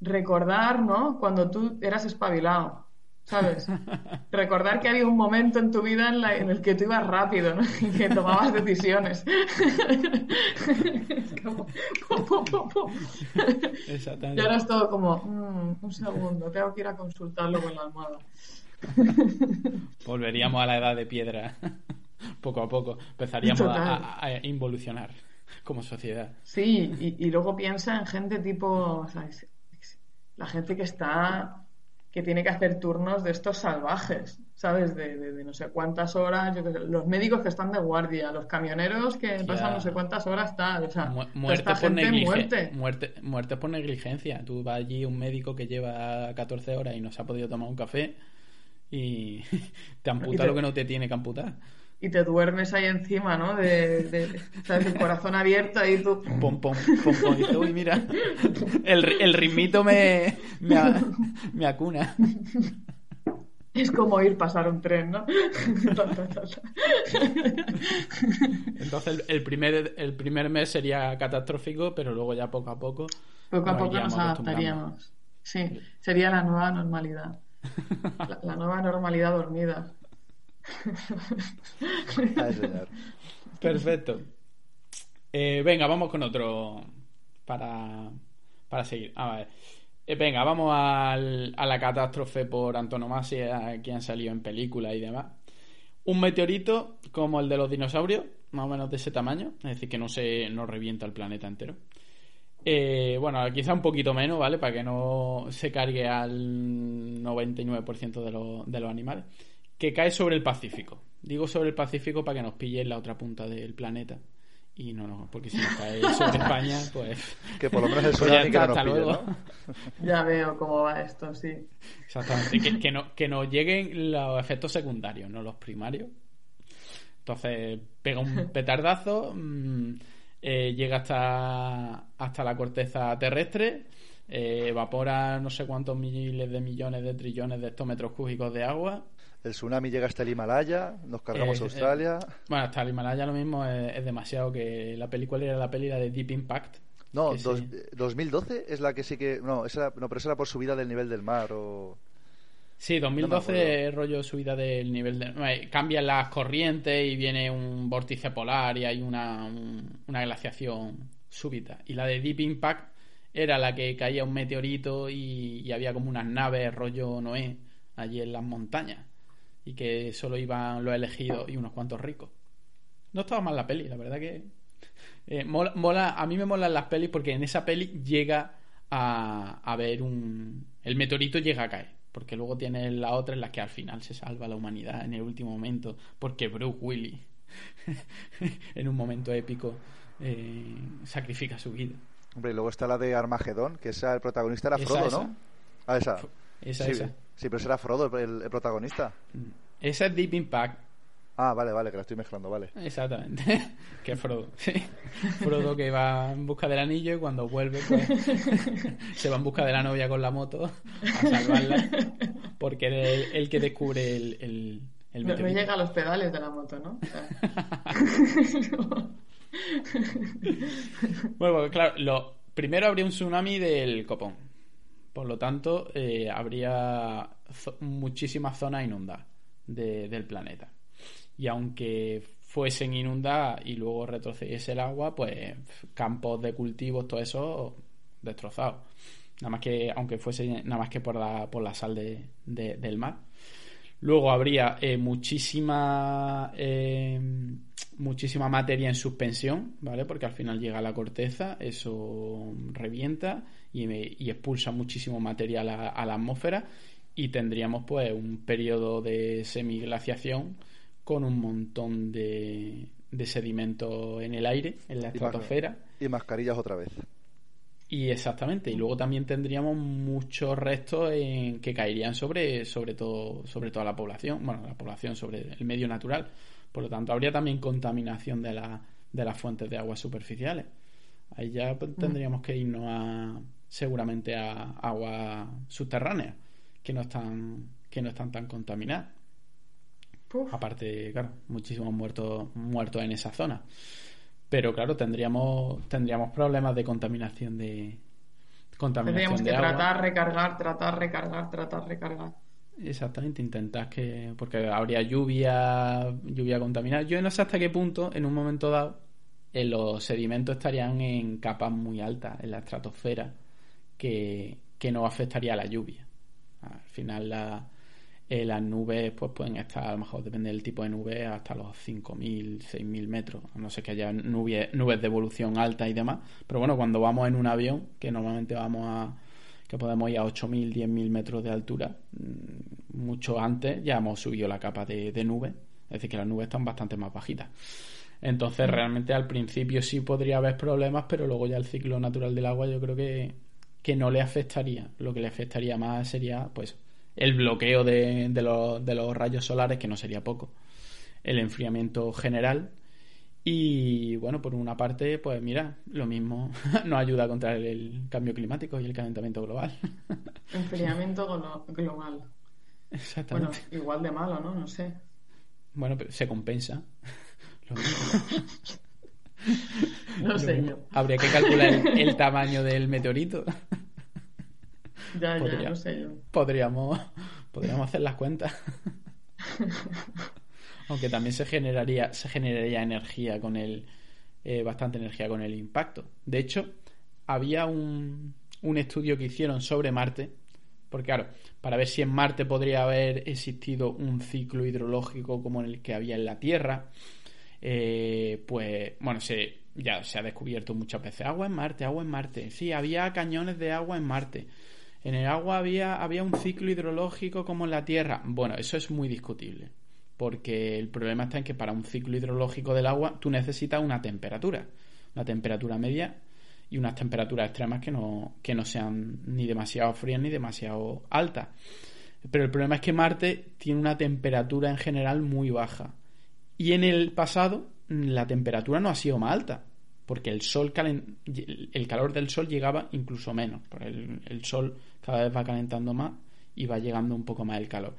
recordar, ¿no? Cuando tú eras espabilado, ¿sabes? Recordar que había un momento en tu vida en, la- en el que tú ibas rápido, ¿no? Y que tomabas decisiones. Como. Exactamente. Y ahora es todo como, "Mm, un segundo, tengo que ir a consultarlo con la almohada. Volveríamos a la edad de piedra. poco a poco. Empezaríamos a, involucionar como sociedad. Sí, y, y luego piensa en gente tipo, o sea, es- es- la gente que está, que tiene que hacer turnos de estos salvajes, ¿sabes? De, de- de no sé cuántas horas, yo qué sé, los médicos que están de guardia, los camioneros que pasan no sé cuántas horas tal, o sea, Mu- muerte, esta por gente muerte. muerte, muerte por negligencia. Tú vas allí un médico que lleva 14 horas y no se ha podido tomar un café y te amputa Y te- lo que no te tiene que amputar. Y te duermes ahí encima, ¿no? De, de- ¿sabes? El corazón abierto ahí tú. Pom, pom, pom, pom. Y dices, uy, mira, el, ri- el ritmito me, me, me acuna. Es como ir pasar un tren, ¿no? Entonces el, el primer, el primer mes sería catastrófico, pero luego ya poco a poco. Poco a nos poco nos adaptaríamos. Sí, sería la nueva normalidad. La, la nueva normalidad dormida. Perfecto. Eh, venga, vamos con otro para, para seguir. A ver. Eh, venga, vamos al- a la catástrofe por antonomasia que han salido en películas y demás. Un meteorito como el de los dinosaurios, más o menos de ese tamaño, es decir, que no se no revienta el planeta entero. Eh, bueno, quizá un poquito menos, ¿vale? Para que no se cargue al 99% de, de los animales. Que cae sobre el Pacífico. Digo sobre el Pacífico para que nos pille en la otra punta del planeta. Y no, no, porque si nos cae sobre España, pues. Que por lo menos el pues ya tsunami que está, no nos hasta pille, luego. ¿no? Ya veo cómo va esto, sí. Exactamente. Que, que, no, que nos lleguen los efectos secundarios, no los primarios. Entonces, pega un petardazo, mm, eh, llega hasta, hasta la corteza terrestre, eh, evapora no sé cuántos miles de millones de trillones de hectómetros cúbicos de agua. El tsunami llega hasta el Himalaya, nos cargamos Eh, Australia. Bueno, hasta el Himalaya lo mismo es, es demasiado que la película era la peli la de Deep Impact. No, dos- sí. eh, 2012 es la que sí que. No, esa, no, pero esa era por subida del nivel del mar. O... Sí, No me 2012 acuerdo. es rollo subida del nivel de... eh, Cambian las corrientes y viene un vórtice polar y hay una, un- una glaciación súbita. Y la de Deep Impact era la que caía un meteorito y, y había como unas naves rollo Noé allí en las montañas. Y que solo iban los elegidos y unos cuantos ricos. No estaba mal la peli, la verdad que... eh, mola, mola- a mí me molan las pelis porque en esa peli llega a, a ver un... El meteorito llega a caer. Porque luego tiene la otra en la que al final se salva la humanidad en el último momento. Porque Bruce Willis, en un momento épico, eh, sacrifica su vida. Hombre, y luego está la de Armagedón, que esa, el protagonista era Frodo, esa. ¿no? Ah, esa. Esa, sí, esa. Sí, pero ese era Frodo el, el protagonista. Esa es Deep Impact. Ah, vale, vale, que la estoy mezclando, vale. Exactamente. que Frodo. Sí. Frodo que va en busca del anillo y cuando vuelve, pues se va en busca de la novia con la moto a salvarla. Porque es el, el que descubre el, el, el No, no llega a los pedales de la moto, ¿no? Bueno, porque, claro, lo, primero habría un tsunami del copón. Por lo tanto, eh, habría muchísimas zonas inundadas de- del planeta. Y aunque fuesen inundadas y luego retrocediese el agua, pues campos de cultivos, todo eso destrozados. Nada más que, aunque fuese nada más que por la, por la sal de- de- del mar. Luego habría eh, muchísima eh, muchísima materia en suspensión, ¿vale? Porque al final llega a la corteza, eso revienta y, y expulsa muchísimo material a, a la atmósfera y tendríamos pues un periodo de semiglaciación con un montón de, de sedimento en el aire, en la Y estratosfera. Y mascarillas otra vez. Y exactamente, y luego también tendríamos muchos restos en, que caerían sobre, sobre todo, sobre toda la población, bueno, la población sobre el medio natural, Por lo tanto, habría también contaminación de, la, de las fuentes de aguas superficiales. Ahí ya pues, tendríamos que irnos a, seguramente a aguas subterráneas que no están, que no están tan contaminadas. Aparte, claro, muchísimos muertos, muertos en esa zona. Pero claro, tendríamos, tendríamos problemas de contaminación de. Contaminación tendríamos que tratar, recargar, tratar, recargar, tratar, recargar. Exactamente, intentar que. Porque habría lluvia, lluvia contaminada. Yo no sé hasta qué punto, en un momento dado, eh, los sedimentos estarían en capas muy altas, en la estratosfera, que, que no afectaría a la lluvia. Al final, la, eh, las nubes pues pueden estar, a lo mejor depende del tipo de nube, hasta los 5.000, 6.000 metros. no sé que haya nubes, nubes de evolución alta y demás. Pero bueno, cuando vamos en un avión, que normalmente vamos a que podemos ir a 8.000, 10.000 metros de altura, mm, mucho antes ya hemos subido la capa de, de nubes. Es decir, que las nubes están bastante más bajitas. Entonces, mm. realmente al principio sí podría haber problemas, pero luego ya el ciclo natural del agua yo creo que, que no le afectaría. Lo que le afectaría más sería, pues, el bloqueo de, los, rayos solares, que no sería poco, el enfriamiento general. Y bueno, por una parte, pues mira, lo mismo nos ayuda a contra el, cambio climático y el calentamiento global. Enfriamiento global. Exactamente. Bueno, igual de malo, ¿no? No sé. Bueno, pero se compensa. no sé yo. Habría que calcular el tamaño del meteorito. Ya, ya, no sé yo. Podríamos, podríamos hacer las cuentas. Aunque también se generaría, se generaría energía con el. Eh, bastante energía con el impacto. De hecho, había un, un estudio que hicieron sobre Marte. Porque, claro, para ver si en Marte podría haber existido un ciclo hidrológico como el que había en la Tierra. Eh, pues, bueno, se, ya se ha descubierto muchas veces agua en Marte, agua en Marte. Sí, había cañones de agua en Marte. En el agua había, había un ciclo hidrológico como en la Tierra. Bueno, eso es muy discutible. Porque el problema está en que para un ciclo hidrológico del agua tú necesitas una temperatura. Una temperatura media y unas temperaturas extremas que no, que no sean ni demasiado frías ni demasiado altas. Pero el problema es que Marte tiene una temperatura en general muy baja. Y en el pasado la temperatura no ha sido más alta porque el sol el calor del sol llegaba incluso menos, porque el, sol cada vez va calentando más y va llegando un poco más el calor.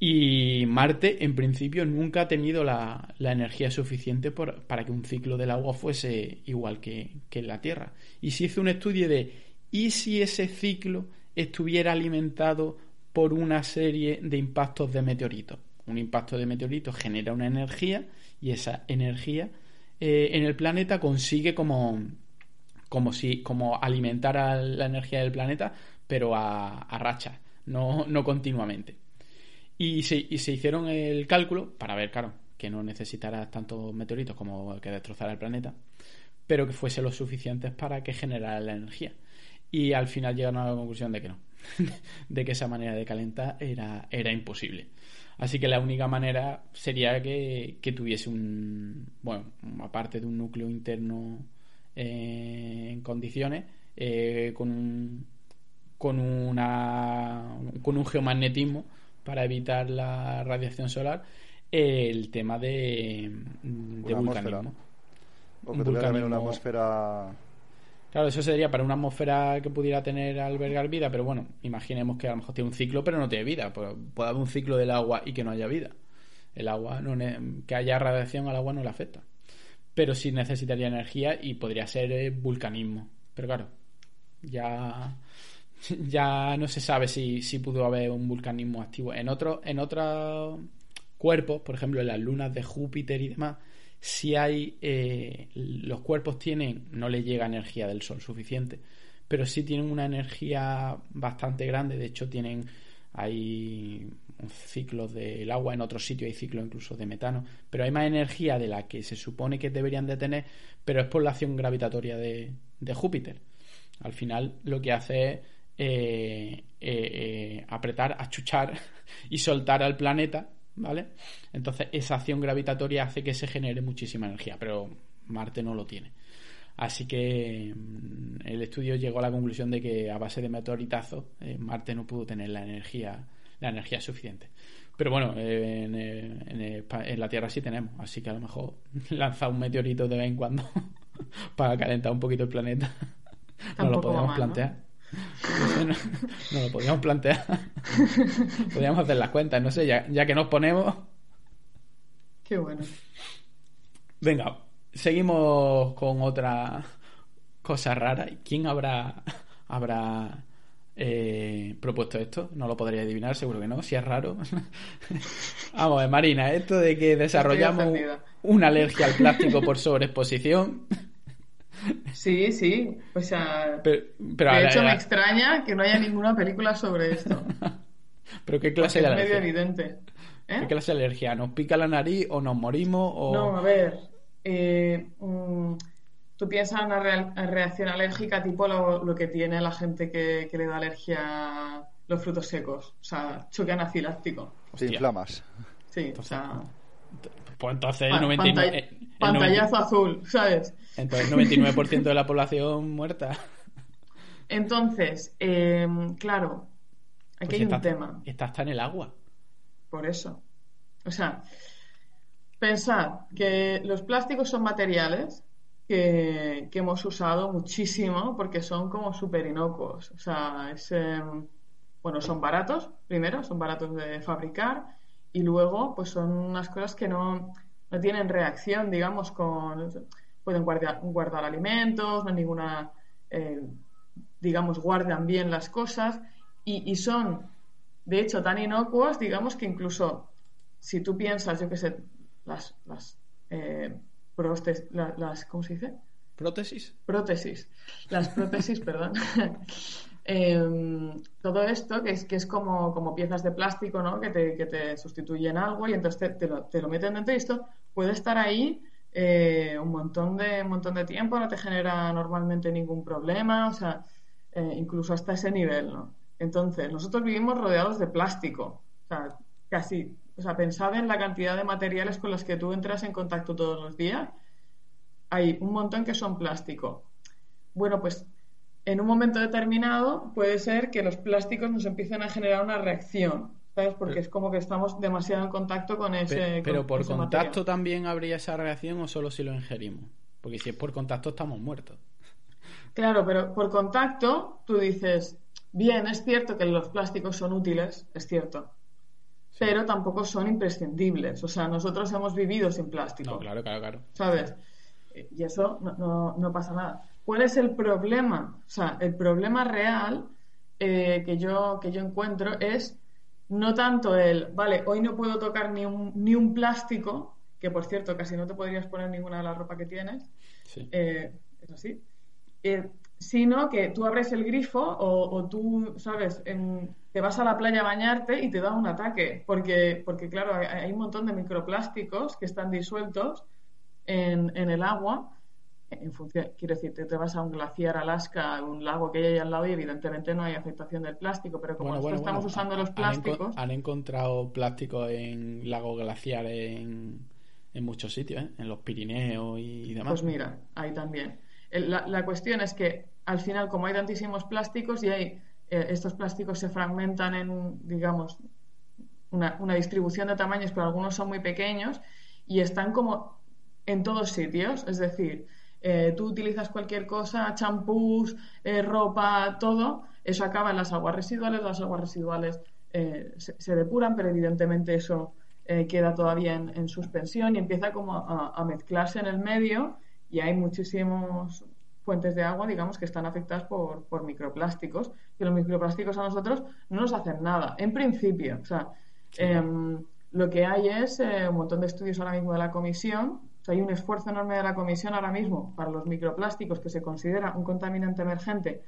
Y Marte, en principio, nunca ha tenido la, energía suficiente para que un ciclo del agua fuese igual que, en la Tierra. Y se hizo un estudio de, ¿y si ese ciclo estuviera alimentado por una serie de impactos de meteoritos? Un impacto de meteoritos genera una energía y esa energía eh, en el planeta consigue como, como, si, como alimentar a la energía del planeta, pero a, a rachas, no, no continuamente. Y se, y se hicieron el cálculo para ver, claro, que no necesitara tantos meteoritos como que destrozara el planeta, pero que fuese lo suficientes para que generara la energía. Y al final llegaron a la conclusión de que no, de que esa manera de calentar era, era imposible. Así que la única manera sería que, tuviese un, bueno, aparte de un núcleo interno eh, en condiciones, eh, con con una, con un geomagnetismo para evitar la radiación solar, el tema de, de vulcanismo. O que tuviera una atmósfera Claro, eso sería para una atmósfera que pudiera tener albergar vida, pero bueno, imaginemos que a lo mejor tiene un ciclo, pero no tiene vida. Pues puede haber un ciclo del agua y que no haya vida. El agua, no que haya radiación al agua no le afecta. Pero sí necesitaría energía y podría ser eh, vulcanismo. Pero claro, ya, ya no se sabe si, si pudo haber un vulcanismo activo. En otros en cuerpos, por ejemplo, en las lunas de Júpiter y demás, si hay eh, los cuerpos tienen no le llega energía del sol suficiente pero sí tienen una energía bastante grande de hecho tienen hay ciclos del agua en otros sitios hay ciclos incluso de metano pero hay más energía de la que se supone que deberían de tener pero es por la acción gravitatoria de, Júpiter al final lo que hace es eh, eh, apretar achuchar y soltar al planeta ¿vale? Entonces esa acción gravitatoria hace que se genere muchísima energía, pero Marte no lo tiene. Así que mm, el estudio llegó a la conclusión de que a base de meteoritazos eh, Marte no pudo tener la energía, la energía suficiente. Pero bueno, eh, en, eh, en, eh, pa- en la Tierra sí tenemos, así que a lo mejor lanzar un meteorito de vez en cuando para calentar un poquito el planeta. No lo mal, ¿no? plantear. No, no, no lo podíamos plantear. Podríamos hacer las cuentas, no sé, ya, ya que nos ponemos. Qué bueno. Venga, seguimos con otra cosa rara. ¿Quién habrá, habrá eh, propuesto esto? No lo podría adivinar, seguro que no, si es raro. Vamos, a ver, Marina, esto de que desarrollamos una alergia al plástico por sobreexposición. Sí, sí. O sea, Pero, pero, a de la- hecho me extraña que no haya ninguna película sobre esto. pero ¿qué Porque clase es de medio alergia? evidente. ¿Eh? ¿Qué clase de alergia? ¿Nos pica la nariz o nos morimos? O... No, a ver. eh, mm, tú piensas en una real- reacción alérgica tipo lo, lo que tiene la gente que, que le da alergia a los frutos secos. O sea, choque anafiláctico. Te inflamas. Sí, o sea, Pues entonces el pa- 99%, pantall- el 90 pantallazo azul, ¿sabes? Entonces el 99% de la población muerta. Entonces, eh, claro, aquí Pues hay un tema. está hasta en el agua. Por eso. O sea, pensad que los plásticos son materiales que, que hemos usado muchísimo porque son como súper inocuos. O sea, es, eh, bueno, son baratos, primero, son baratos de fabricar y luego, pues son unas cosas que no, no tienen reacción, digamos, con. Pueden guardar, guardar alimentos, no hay ninguna. eh, digamos, guardan bien las cosas y, y son de hecho, tan inocuos, digamos que incluso si tú piensas, yo qué sé, las, las, eh, prostes- la- las, ¿cómo se dice? ¿Prótesis? Prótesis. Las prótesis, perdón. Em, todo esto, que es, que es como, como piezas de plástico, ¿no? Que te, que te sustituyen algo y entonces te, te lo, te lo meten dentro y esto puede estar ahí eh, un montón de, un montón de tiempo, no te genera normalmente ningún problema, o sea, eh, incluso hasta ese nivel, ¿no? Entonces, nosotros vivimos rodeados de plástico, o sea, casi, o sea, pensad en la cantidad de materiales con los que tú entras en contacto todos los días, hay un montón que son plástico. Bueno, pues en un momento determinado puede ser que los plásticos nos empiecen a generar una reacción, ¿sabes? Porque Pero- es como que estamos demasiado en contacto con ese. Pe- Pero con por ese contacto material. también habría esa reacción o solo si lo ingerimos. Porque si es por contacto estamos muertos. Claro, pero por contacto tú dices, bien, es cierto que los plásticos son útiles, es cierto, pero tampoco son imprescindibles. O sea, nosotros hemos vivido sin plástico. No, claro, claro, claro. ¿sabes? Y eso no, no- no pasa nada. ¿Cuál es el problema? O sea, el problema real eh, que, yo, que yo encuentro es no tanto el, vale, hoy no puedo tocar ni un, ni un plástico, que por cierto casi no te podrías poner ninguna de la ropa que tienes, Sí. eh, es así, eh, sino que tú abres el grifo o, o tú, ¿sabes? En- te vas a la playa a bañarte y te da un ataque, porque, porque claro, hay, hay un montón de microplásticos que están disueltos en, en el agua. En función, quiero decir, te, te vas a un glaciar Alaska, un lago que hay ahí al lado y evidentemente no hay afectación del plástico, pero como Bueno, estamos bueno, usando los plásticos, Han, encontrado plástico en lagos glaciares en, en muchos sitios, ¿eh? en los Pirineos y, y demás. Pues mira, ahí también. El- La, la cuestión es que al final, como hay tantísimos plásticos y hay, eh, estos plásticos se fragmentan en, digamos, una, una distribución de tamaños, pero algunos son muy pequeños y están como en todos sitios. Es decir, eh, tú utilizas cualquier cosa, champús, eh, ropa, todo, eso acaba en las aguas residuales, las aguas residuales eh, se, se depuran, pero evidentemente eso eh, queda todavía en, en suspensión y empieza como a, a mezclarse en el medio y hay muchísimos fuentes de agua, digamos, que están afectadas por, por microplásticos, que los microplásticos a nosotros no nos hacen nada, en principio. O sea, em, lo que hay es eh, un montón de estudios ahora mismo de la comisión, sea, hay un esfuerzo enorme de la comisión ahora mismo para los microplásticos que se considera un contaminante emergente,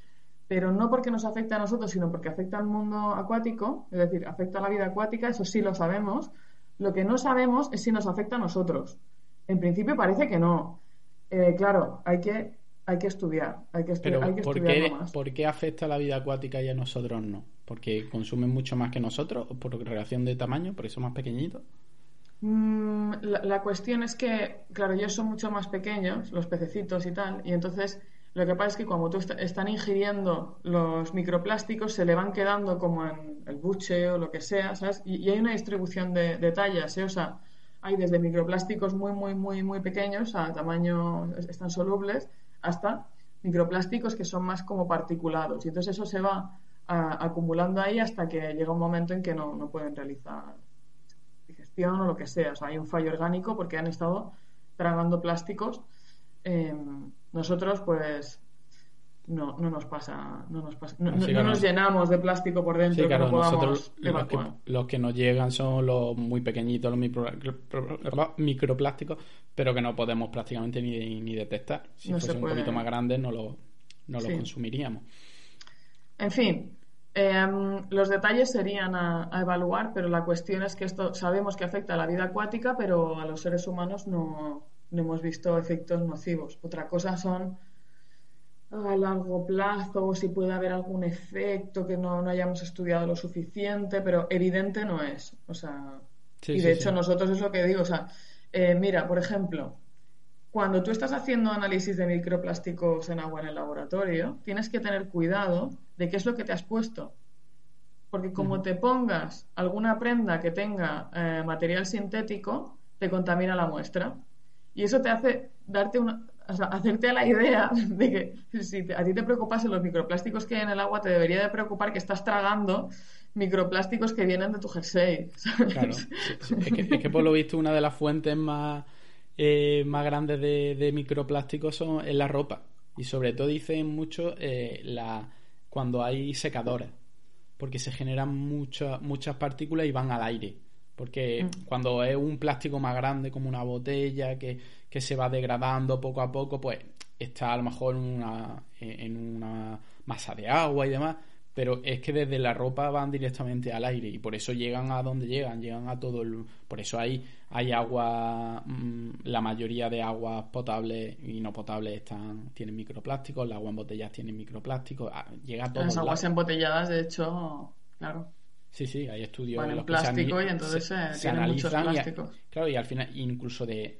pero no porque nos afecta a nosotros, sino porque afecta al mundo acuático, es decir, afecta a la vida acuática, eso sí lo sabemos. Lo que no sabemos es si nos afecta a nosotros. En principio parece que no. Eh, claro, hay que, hay que estudiar, hay que, estu- Pero hay que ¿por qué, más. por qué afecta a la vida acuática y a nosotros no? ¿Porque consumen mucho más que nosotros? ¿O por relación de tamaño? ¿Porque son más pequeñitos? Mm, la, cuestión es que, claro, ellos son mucho más pequeños, los pececitos y tal, y entonces lo que pasa es que cuando tú est- están ingiriendo los microplásticos se le van quedando como en, el buche o lo que sea, ¿sabes? Y, hay una distribución de, tallas, ¿eh? O sea, hay desde microplásticos muy, muy, muy, muy pequeños a tamaño, están solubles, hasta microplásticos que son más como particulados. Y entonces eso se va acumulando ahí hasta que llega un momento en que no, no pueden realizar o lo que sea. O sea, hay un fallo orgánico porque han estado tragando plásticos. Eh, nosotros, pues, no, no nos pasa, no nos, pasa, no, nos llenamos de plástico por dentro. que no nosotros los que, nos llegan son los muy pequeñitos, los microplásticos, pero que no podemos prácticamente ni, ni detectar. Si fuesen un poquito más grandes no lo, no lo consumiríamos. En fin, em, los detalles serían a, a, evaluar, pero la cuestión es que esto sabemos que afecta a la vida acuática, pero a los seres humanos no, no hemos visto efectos nocivos. Otra cosa son a largo plazo o si puede haber algún efecto que no, hayamos estudiado lo suficiente, pero evidente no es. O sea, y de hecho nosotros es lo que digo, o sea, eh, mira, por ejemplo, cuando tú estás haciendo análisis de microplásticos en agua en el laboratorio, tienes que tener cuidado de qué es lo que te has puesto. Porque como te pongas alguna prenda que tenga eh, material sintético, te contamina la muestra. Y eso te hace darte una, o sea, hacerte a la idea de que si a ti te preocupasen los microplásticos que hay en el agua, te debería de preocupar que estás tragando microplásticos que vienen de tu jersey. Claro. Es, que, por lo visto una de las fuentes más, eh, más grandes de, microplásticos son en la ropa. Y sobre todo dicen mucho eh, la, cuando hay secadores. Porque se generan muchas muchas partículas y van al aire. Porque mm. cuando es un plástico más grande, como una botella, que, se va degradando poco a poco, pues está a lo mejor en una, en una masa de agua y demás. Pero es que desde la ropa van directamente al aire y por eso llegan a donde llegan, llegan a todo el... Por eso hay, hay agua, mm, la mayoría de aguas potables y no potables están, tienen microplásticos, las aguas embotelladas tienen microplásticos, ah, llega a todo. Las aguas embotelladas, de hecho, claro. Sí, sí, hay estudios en plástico y entonces se, analizan claro, y al final incluso de,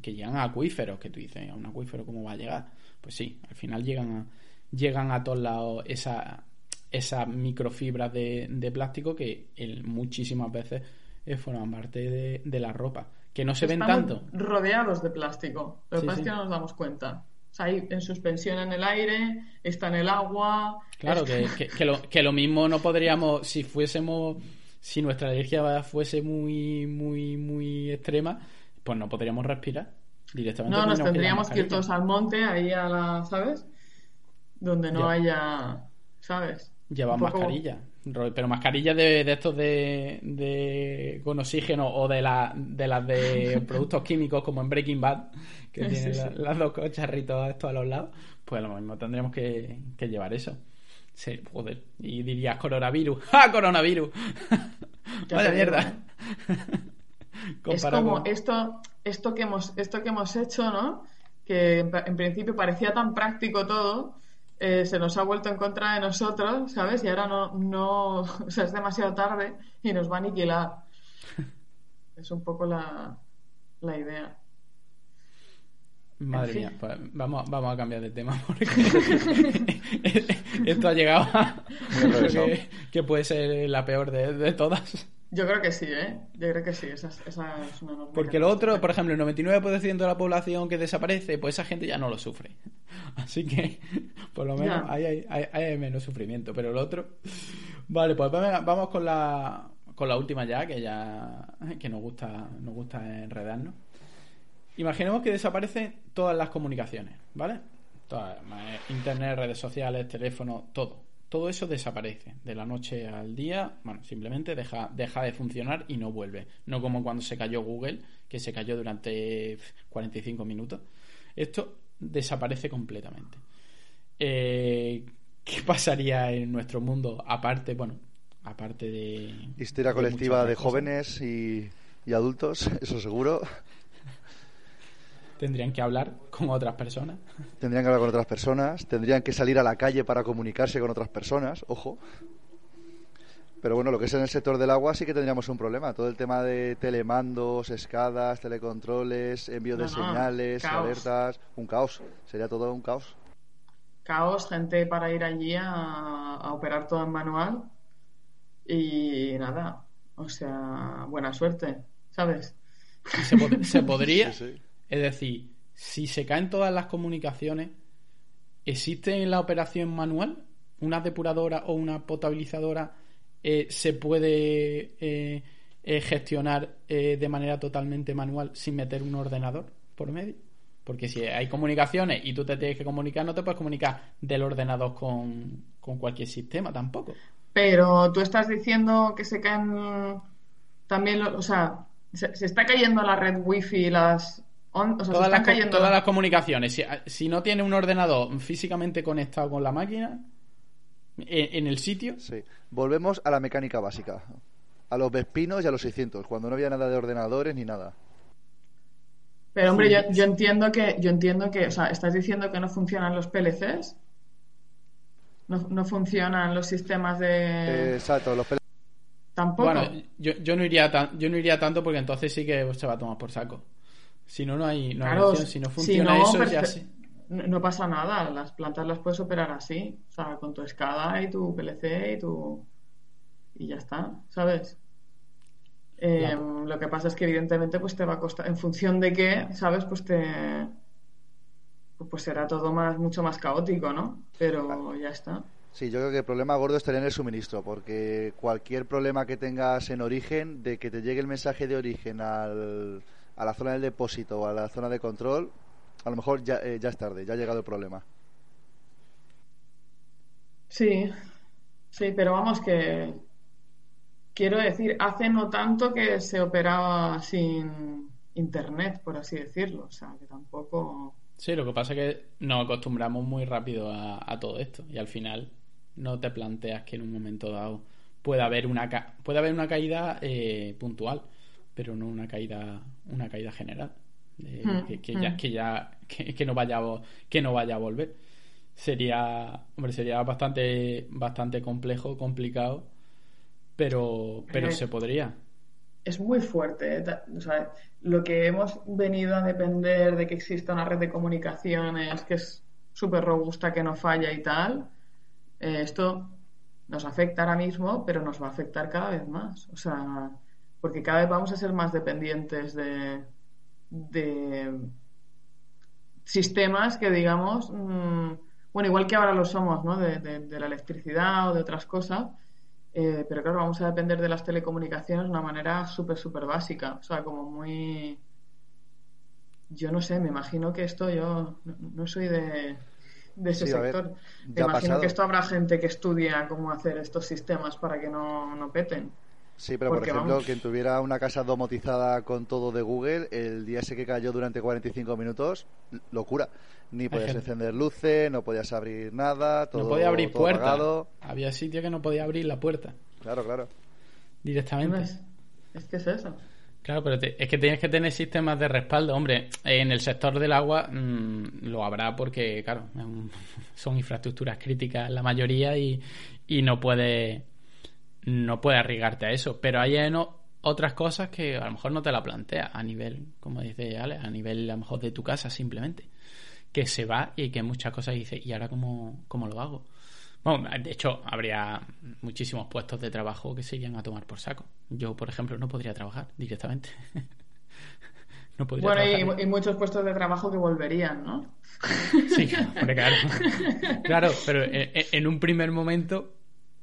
que llegan a acuíferos, que tú dices, a un acuífero cómo va a llegar. Pues sí, al final llegan a, llegan a todos lados esa, esas microfibras de, de plástico que muchísimas veces eh, forman parte de, la ropa. Que no se ven tanto. rodeados de plástico. Lo que pasa es que no nos damos cuenta ahí en suspensión en el aire, está en el agua. Claro, que, que, lo, que lo mismo no podríamos, si fuésemos, si nuestra alergia fuese muy, muy, muy extrema, pues no podríamos respirar directamente. No, nos tendríamos que ir todos al monte, ahí a la, ¿sabes? Donde no haya, ¿sabes? Llevar mascarilla. Pero mascarillas de, de estos de, de, con oxígeno o de, la, de las de productos químicos como en Breaking Bad, que tienen las dos cacharritos estos a los lados, pues a lo mismo tendríamos que, llevar eso. Sí, joder. Y dirías coronavirus. ¡Ja, coronavirus! Vaya mierda. es como esto, esto, que hemos, esto que hemos hecho, ¿no? Que en principio parecía tan práctico todo eh, se nos ha vuelto en contra de nosotros, ¿sabes? Y ahora no, no, o sea, es demasiado tarde y nos va a aniquilar. Es un poco la, la idea. Madre mía, pues vamos, vamos a cambiar de tema porque esto ha llegado a que, que, puede ser la peor de, de todas. Yo creo que sí, ¿eh? Yo creo que sí, esa, es una Porque lo otro, por ejemplo, el 99% de la población que desaparece, pues esa gente ya no lo sufre. Así que, por lo menos, hay, hay, menos sufrimiento. Pero lo otro... Vale, pues vamos con la, con la última ya, que ya que nos gusta, nos gusta enredarnos. Imaginemos que desaparecen todas las comunicaciones, ¿vale? Todas, internet, redes sociales, teléfono, todo todo eso desaparece de la noche al día, bueno, simplemente deja, deja de funcionar y no vuelve. No como cuando se cayó Google, que se cayó durante 45 minutos. Esto desaparece completamente. Eh, ¿Qué pasaría en nuestro mundo aparte, bueno, aparte de... Histeria colectiva de jóvenes y, y adultos, eso seguro tendrían que hablar con otras personas. Tendrían que hablar con otras personas, tendrían que salir a la calle para comunicarse con otras personas, ojo. Pero bueno, lo que es en el sector del agua sí que tendríamos un problema. Todo el tema de telemandos, escadas, telecontroles, envío de señales, alertas, un caos. Sería todo un caos. Caos, gente para ir allí a, a operar todo en manual. Y nada, o sea, buena suerte, ¿sabes? Se, pod- se podría, Sí, sí. Es decir, si se caen todas las comunicaciones, ¿existe en la operación manual una depuradora o una potabilizadora? eh, ¿Se puede eh, eh, gestionar de manera totalmente manual sin meter un ordenador por medio? Porque si hay comunicaciones y tú te tienes que comunicar, no te puedes comunicar del ordenador con, con cualquier sistema tampoco. Pero tú estás diciendo que se caen también, o sea, se, se está cayendo la red wifi y las... on- o sea, se Todas están las, co- cayendo todas las comunicaciones. Si, si no tiene un ordenador físicamente conectado con la máquina en, en el sitio, Sí. Volvemos a la mecánica básica. A los Vespinos y a los 600, cuando no había nada de ordenadores ni nada. Pero hombre, yo, yo entiendo que, yo entiendo que, o sea, estás diciendo que no funcionan los PLCs, no, no funcionan los sistemas de exacto, los pel- tampoco. bueno, yo, yo no iría tan, yo no iría tanto porque entonces sí que se va a tomar por saco. Si no, no hay, no hay Claro. Si no si funciona no, eso, ya sí. no, no pasa nada, las plantas las puedes operar así, o sea, con tu SCADA y tu PLC y tu y ya está, ¿sabes? Eh, Claro. Lo que pasa es que evidentemente pues te va a costar, en función de qué, ¿sabes? Pues te pues será todo más mucho más caótico, ¿no? Pero ya está. Sí, yo creo que el problema gordo estaría en el suministro, porque cualquier problema que tengas en origen, de que te llegue el mensaje de origen al, a la zona del depósito o a la zona de control, a lo mejor ya, eh, ya es tarde, ya ha llegado el problema. Sí, sí, pero vamos que quiero decir, hace no tanto que se operaba sin internet, por así decirlo, o sea, que tampoco Sí, lo que pasa es que nos acostumbramos muy rápido a, a todo esto y al final no te planteas que en un momento dado pueda haber una ca- puede haber una caída eh, puntual, pero no una caída una caída general eh, que, que ya hmm. que ya que, que no vaya que no vaya a volver. Sería hombre sería bastante bastante complejo, complicado, pero pero Eh, se podría. es muy fuerte. ¿eh? O sea, lo que hemos venido a depender de que exista una red de comunicaciones que es súper robusta, que no falla y tal, eh, esto nos afecta ahora mismo, pero nos va a afectar cada vez más. O sea, porque cada vez vamos a ser más dependientes de, de sistemas que, digamos, mm, bueno, igual que ahora lo somos, ¿no? De, de- de la electricidad o de otras cosas. Eh, pero claro, vamos a depender de las telecomunicaciones de una manera súper, súper básica. O sea, como muy... Yo no sé, me imagino que esto yo no, no soy de, de ese Sí, a ver, sector. me imagino pasado. que esto habrá gente que estudia cómo hacer estos sistemas para que no, no peten. Sí, pero por ejemplo, vamos. quien tuviera una casa domotizada con todo de Google, el día ese que cayó durante 45 minutos, locura. Ni podías encender luces, no podías abrir nada, todo no podía abrir todo puertas. apagado. Había sitios que no podía abrir la puerta Claro, claro. directamente. ¿No es? Es que es eso. Claro, pero te- es que tienes que tener sistemas de respaldo. Hombre, en el sector del agua mm, lo habrá porque, claro, son infraestructuras críticas la mayoría y, y no puede no puede arriesgarte a eso. Pero hay en otras cosas que a lo mejor no te la planteas a nivel, como dice Ale, a nivel a lo mejor de tu casa simplemente. Que se va y que muchas cosas dices, ¿y ahora cómo, cómo lo hago? Bueno, de hecho, habría muchísimos puestos de trabajo que se irían a tomar por saco. Yo, por ejemplo, no podría trabajar directamente. no podría Bueno, trabajar. y, y muchos puestos de trabajo que volverían, ¿no? Sí, hombre, claro. Claro, pero en, en un primer momento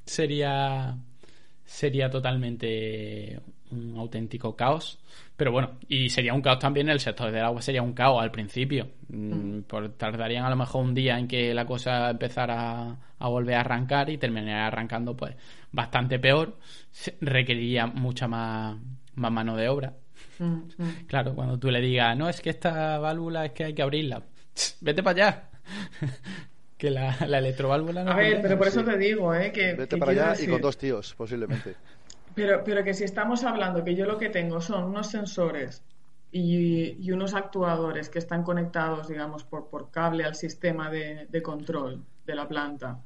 sería sería totalmente un auténtico caos. Pero bueno, y sería un caos también en el sector del agua, sería un caos al principio. Mm, Por, tardarían a lo mejor un día en que la cosa empezara a volver a arrancar y terminaría arrancando pues bastante peor. Se- Requeriría mucha más, más mano de obra. Mm, mm. Claro, cuando tú le digas, no, es que esta válvula es que hay que abrirla. Vete para allá. Que la, la electroválvula no A ver, pero por eso sí. te digo, ¿eh? Que, Vete que para allá y con dos tíos, posiblemente. Pero, pero que si estamos hablando que yo lo que tengo son unos sensores y, y unos actuadores que están conectados, digamos, por, por cable al sistema de, de control de la planta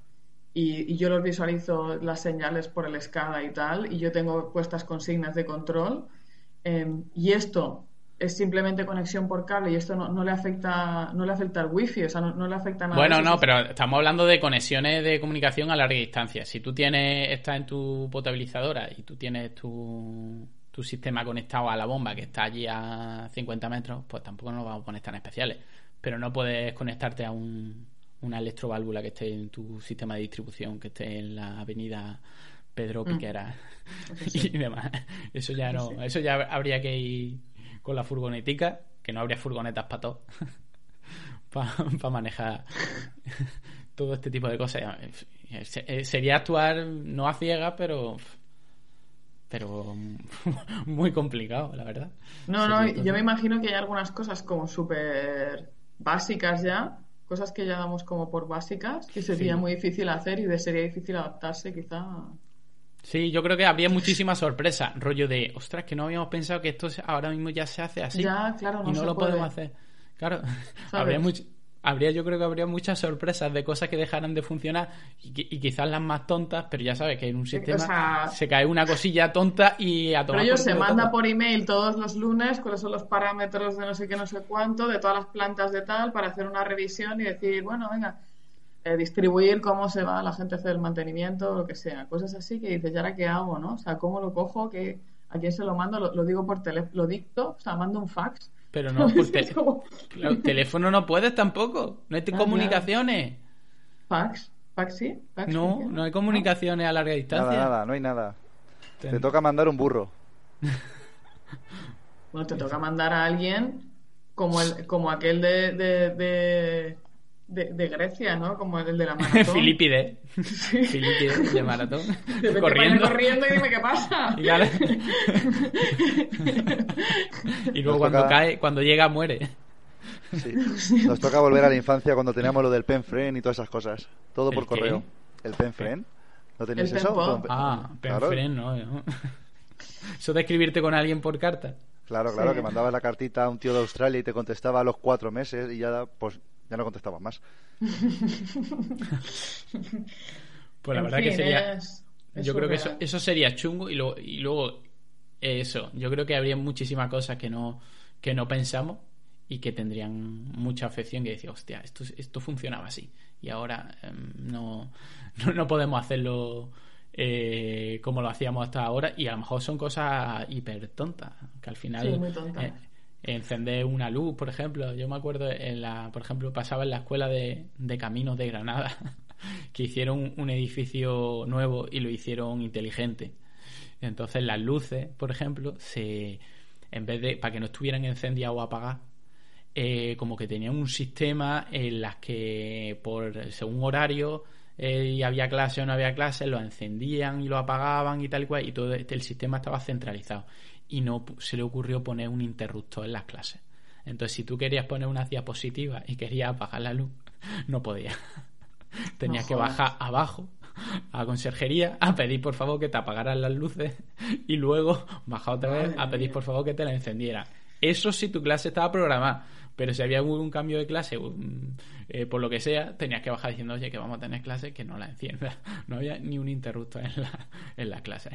y, y yo los visualizo las señales por el SCADA y tal, y yo tengo puestas consignas de control, eh, y esto es simplemente conexión por cable y esto no, no le afecta no le afecta al wifi, o sea, no, no le afecta nada. Bueno, no, pero estamos hablando de conexiones de comunicación a larga distancia. Si tú tienes, estás en tu potabilizadora y tú tienes tu, tu sistema conectado a la bomba que está allí a 50 metros, pues tampoco nos vamos a poner tan especiales. Pero no puedes conectarte a un, una electroválvula que esté en tu sistema de distribución, que esté en la avenida Pedro Piquera Eso sí. y demás. Eso ya no, Sí. eso ya habría que ir con la furgonetica, que no habría furgonetas para todo, para manejar todo este tipo de cosas. Eh, se- Sería actuar no a ciegas, pero pero muy complicado, la verdad. No, no, todo. yo me imagino que hay algunas cosas como súper básicas ya, cosas que ya damos como por básicas, que sería Sí. muy difícil hacer y de sería difícil adaptarse quizá. Sí, yo creo que habría muchísima sorpresa, rollo de, ostras, que no habíamos pensado que esto ahora mismo ya se hace así Ya, claro, no y no se lo puede. podemos hacer. Claro, habría, much- habría, yo creo que habría muchas sorpresas de cosas que dejaran de funcionar y, qui- y quizás las más tontas, pero ya sabes que en un sistema sea- se cae una cosilla tonta y a Pero tomar ellos por se manda todo. por email todos los lunes cuáles son los parámetros de no sé qué, no sé cuánto, de todas las plantas de tal, para hacer una revisión y decir, bueno, venga, eh, distribuir cómo se va la gente a hacer el mantenimiento, lo que sea. Cosas así que dices, ¿y ahora qué hago, no? O sea, ¿cómo lo cojo? ¿Qué, ¿A quién se lo mando? Lo, lo digo por teléfono, lo dicto, o sea, mando un fax. Pero no, por te- Es como, claro, teléfono no puedes tampoco, no hay te- Ah, comunicaciones. fax, fax sí, fax No, no hay comunicaciones a larga distancia. Nada, nada, no hay nada. Ten- Te toca mandar un burro. Bueno, te toca mandar a alguien como el, como aquel de, de, de, de- de Grecia, ¿no? Como el de la maratón. Filipide. Filipide de maratón. Corriendo. corriendo y dime qué pasa. Y, luego Nos cuando toca- cae, cuando llega, muere. Sí. Nos toca volver a la infancia cuando teníamos lo del pen friend y todas esas cosas. Todo por ¿El qué? correo. ¿El pen friend? ¿No tenéis El eso? pen. Ah, Claro. penfren, no, no. Eso de escribirte con alguien por carta. Claro, claro, Sí. que mandabas la cartita a un tío de Australia y te contestaba a los cuatro meses y ya, pues, ya no contestabas más. Pues la En verdad fin, que sería. es- es yo creo que eso, eso sería chungo y luego, y luego eh, eso. Yo creo que habría muchísimas cosas que no, que no pensamos y que tendrían mucha afección que decir, hostia, esto, esto funcionaba así y ahora em, no, no, no podemos hacerlo eh, como lo hacíamos hasta ahora y a lo mejor son cosas hiper tontas que al final Sí, muy tontas. eh, encender una luz por ejemplo. Yo me acuerdo en la por ejemplo pasaba en la escuela de, de caminos de Granada que hicieron un edificio nuevo y lo hicieron inteligente. Entonces las luces por ejemplo se en vez de para que no estuvieran encendidas o apagadas eh, como que tenían un sistema en las que por según horario eh, y había clase o no había clase lo encendían y lo apagaban y tal y cual y todo este- el sistema estaba centralizado y no se le ocurrió poner un interruptor en las clases. Entonces si tú querías poner una diapositiva y querías apagar la luz no podías. Tenías No que bajar abajo a conserjería a pedir por favor que te apagaran las luces y luego bajar otra vez a pedir por favor que te la encendieran. Eso si tu clase estaba programada pero si había un cambio de clase un- eh, por lo que sea tenías que bajar diciendo oye que vamos a tener clase que no la encienda no había ni un interruptor en la, en la clase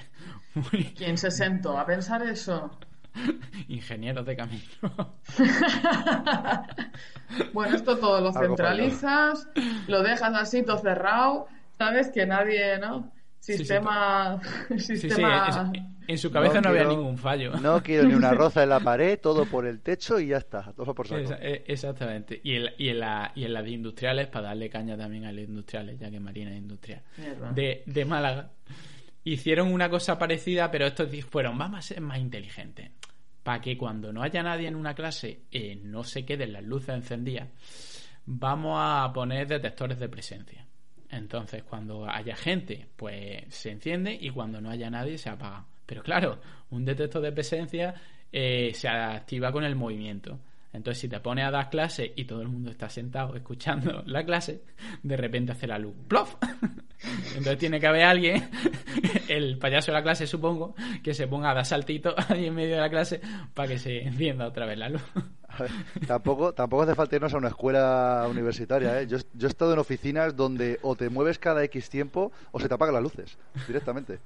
Muy ¿Quién se sentó a pensar eso? ingenieros de camino Bueno, esto todo lo centralizas, lo dejas así todo cerrado, sabes que nadie, ¿no? Sí, Sistema, sí, sí, sistema. es- en su cabeza no, No había quiero- ningún fallo No quiero ni una roza en la pared, todo por el techo y ya está, todo por saco. Eh, Exactamente. Y en, y, en la, y en las de industriales, para darle caña también a las industriales, ya que Marina es industrial, Mierda. de, de Málaga, hicieron una cosa parecida, pero estos fueron, vamos a ser más inteligentes. Para que cuando no haya nadie en una clase eh, no se queden las luces encendidas, vamos a poner detectores de presencia. Entonces, cuando haya gente, pues se enciende y cuando no haya nadie, se apaga. Pero claro, un detector de presencia eh, se activa con el movimiento. Entonces, si te pones a dar clase y todo el mundo está sentado escuchando la clase, de repente hace la luz. ¡Plof! Entonces tiene que haber alguien, el payaso de la clase supongo, que se ponga a dar saltitos ahí en medio de la clase para que se encienda otra vez la luz. Tampoco, tampoco hace falta irnos a una escuela universitaria. ¿eh? Yo, yo he estado en oficinas donde o te mueves cada X tiempo o se te apagan las luces directamente.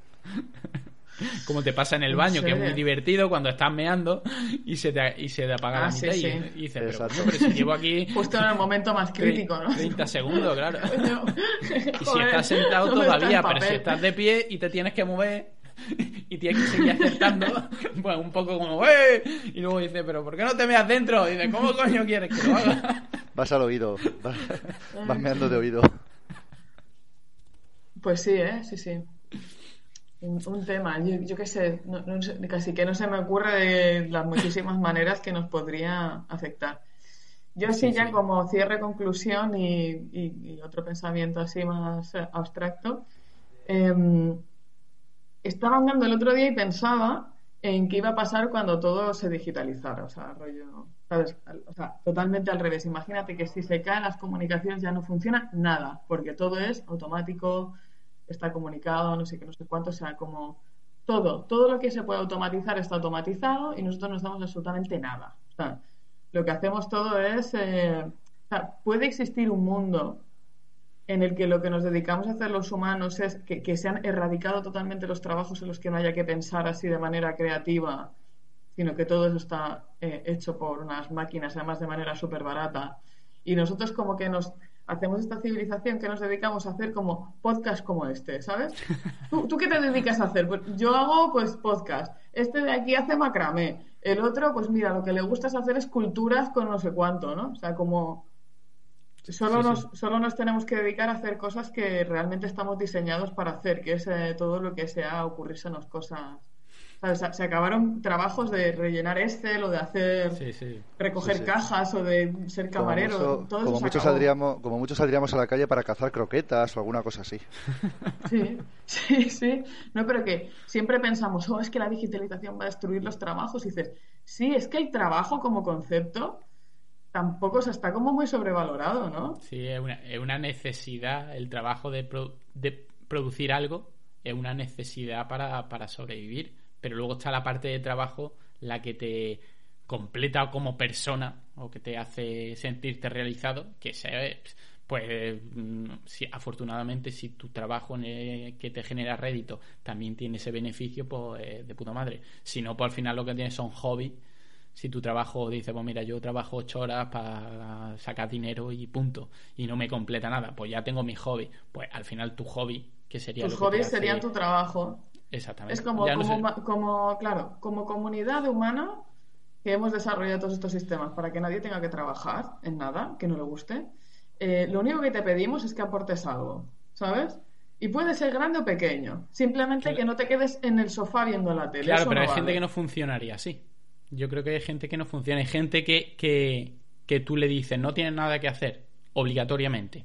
Como te pasa en el ¿En baño, que es muy divertido cuando estás meando y se te, y se te apaga la Ah, sí, mitad y- sí. y, dices, pero, Exacto. coño, pero si llevo aquí Justo en el momento más crítico, ¿no? 30 segundos, claro. Y si Joder, estás sentado ¿dónde está el todavía, pero si estás de pie y te tienes que mover y tienes que seguir acertando, pues un poco como ¡eh! Y luego dices, ¿pero por qué no te meas dentro? Y dices, ¿cómo coño quieres que lo haga? Vas al oído. Vas, vas meando de oído. Pues sí, ¿eh? Sí, sí. Un, un tema. Yo, yo qué sé, no- no sé, casi que no se me ocurre de las muchísimas maneras que nos podría afectar. Yo sí, Sí, ya sí. como cierre, conclusión y, y- y otro pensamiento así más abstracto, em, estaba andando el otro día y pensaba en qué iba a pasar cuando todo se digitalizara, o sea, rollo, ¿sabes? O sea, totalmente al revés. Imagínate que si se caen las comunicaciones ya no funciona nada, porque todo es automático, está comunicado, no sé qué, no sé cuánto, o sea, como todo, todo lo que se puede automatizar está automatizado y nosotros no estamos absolutamente nada. O sea, lo que hacemos todo es, eh, o sea, puede existir un mundo en el que lo que nos dedicamos a hacer los humanos es que, que se han erradicado totalmente los trabajos en los que no haya que pensar así de manera creativa, sino que todo eso está eh, hecho por unas máquinas, además de manera súper barata. Y nosotros como que nos hacemos esta civilización que nos dedicamos a hacer como podcast como este, ¿sabes? ¿Tú, tú qué te dedicas a hacer? Pues yo hago pues podcast. Este de aquí hace macramé. El otro, pues mira, lo que le gusta es hacer esculturas con no sé cuánto, ¿no? O sea, como Solo, Sí, nos, sí. solo nos tenemos que dedicar a hacer cosas que realmente estamos diseñados para hacer, que es eh, todo lo que sea ocurrirsenos cosas. Se, se acabaron trabajos de rellenar Excel o de hacer Sí, sí. recoger Sí, sí. cajas o de ser Como, camarero. mucho- todo eso como se muchos saldríamos, como muchos saldríamos a la calle para cazar croquetas o alguna cosa así. Sí, sí, sí. No, pero que siempre pensamos, oh, es que la digitalización va a destruir los trabajos. Y dices, sí, es que el trabajo como concepto tampoco o sea, está como muy sobrevalorado, ¿no? Sí, es una, es una necesidad, el trabajo de, pro- de producir algo es una necesidad para, para sobrevivir, pero luego está la parte de trabajo la que te completa como persona o que te hace sentirte realizado, que se, pues mm, si, afortunadamente si tu trabajo en el que te genera rédito también tiene ese beneficio, pues eh, de puta madre. Si no, pues al final lo que tienes son hobbies si tu trabajo dice, pues mira, yo trabajo ocho horas para sacar dinero y punto, y no me completa nada, pues ya tengo mi hobby, pues al final tu hobby, que sería Tus hobbies serían tu trabajo. Exactamente. Es como, no como, sé- como, claro, como comunidad humana que hemos desarrollado todos estos sistemas para que nadie tenga que trabajar en nada, que no le guste. eh, lo único que te pedimos es que aportes algo, ¿sabes? Y puede ser grande o pequeño. Simplemente Claro. que no te quedes en el sofá viendo la tele. Claro, Eso pero no hay gente que no funcionaría así. Yo creo que hay gente que no funciona. Hay gente que, que, que tú le dices, no tienes nada que hacer, obligatoriamente.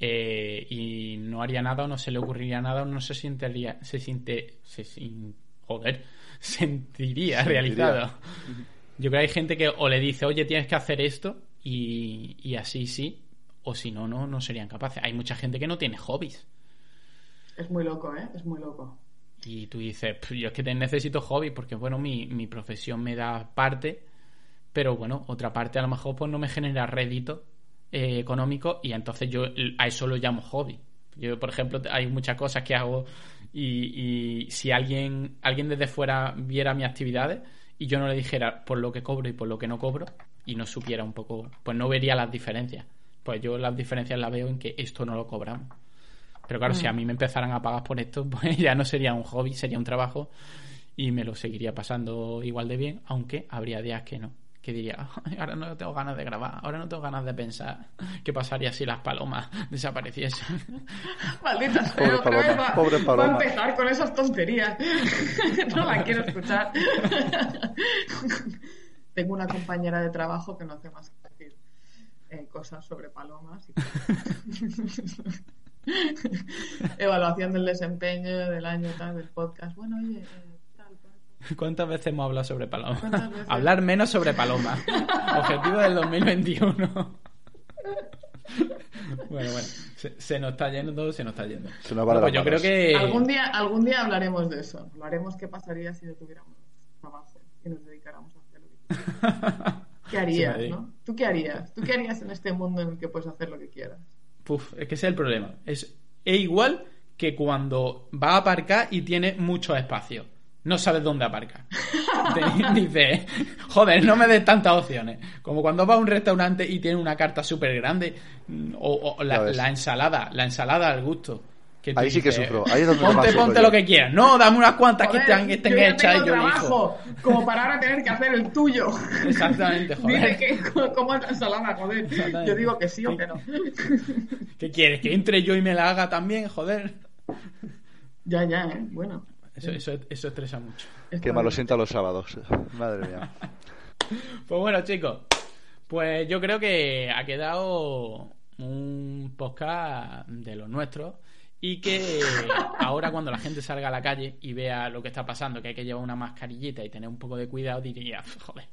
eh, y no haría nada o no se le ocurriría nada o no se sentiría, se siente, se sin- joder, sentiría Sentiría. realizado. Yo creo que hay gente que o le dice, oye, tienes que hacer esto y, y así sí, o si no, no, no serían capaces. Hay mucha gente que no tiene hobbies. Es muy loco, ¿eh? Es muy loco. Y tú dices, "Pff, yo es que necesito hobby porque, bueno, mi, mi profesión me da parte, pero bueno, otra parte a lo mejor pues no me genera rédito eh, económico y entonces yo a eso lo llamo hobby. Yo, por ejemplo, hay muchas cosas que hago y, y si alguien, alguien desde fuera viera mis actividades y yo no le dijera por lo que cobro y por lo que no cobro y no supiera un poco, pues no vería las diferencias. Pues yo las diferencias las veo en que esto no lo cobramos. Pero claro, si a mí me empezaran a pagar por esto, pues ya no sería un hobby, sería un trabajo y me lo seguiría pasando igual de bien, aunque habría días que no. Que diría, "Ay, ahora no tengo ganas de grabar, ahora no tengo ganas de pensar qué pasaría si las palomas desapareciesen. Maldita sea, Pobre otra vez paloma, va, pobre va a paloma. empezar con esas tonterías. no la quiero escuchar. Tengo una compañera de trabajo que no hace más que decir eh, cosas sobre palomas. y- Evaluación del desempeño del año tal del podcast. Bueno, oye, eh, tal, tal. ¿Cuántas veces hemos hablado sobre veces? Hablar menos sobre palomas. Objetivo del 2021. bueno, bueno, se, se nos está yendo, se nos está yendo. Se nos va pues yo creo que... Algún día, algún día hablaremos de eso. Hablaremos qué pasaría si no tuviéramos trabajo y nos dedicáramos a hacer lo que quieras. ¿Qué harías, Sí, no? ¿Tú qué harías? ¿Tú qué harías en este mundo en el que puedes hacer lo que quieras? Puf, es que ese es el problema. Es, es igual que cuando va a aparcar y tiene mucho espacio. No sabes dónde aparcar. Te dice, joder, no me des tantas opciones. Como cuando vas a un restaurante y tiene una carta súper grande. mm, O, la ensalada, la ensalada al gusto. Que Ahí sí que dices, sufro, ahí es donde Ponte, ponte yo. lo que quieras. No, dame unas cuantas que estén, que estén hechas y yo elijo. trabajo, como para ahora tener que hacer el tuyo. Exactamente, joder. que como es la ensalada, joder. Yo digo que sí o que no. ¿Qué quieres? ¿Que entre yo y me la haga también? Joder. Ya, ya, ¿eh? Bueno. Eso, eso, eso estresa mucho. Qué malo sienta los sábados. Madre mía. Pues bueno, chicos. Pues yo creo que ha quedado un podcast de los nuestros. Y que ahora cuando la gente salga a la calle y vea lo que está pasando, que hay que llevar una mascarillita y tener un poco de cuidado, diría, joder,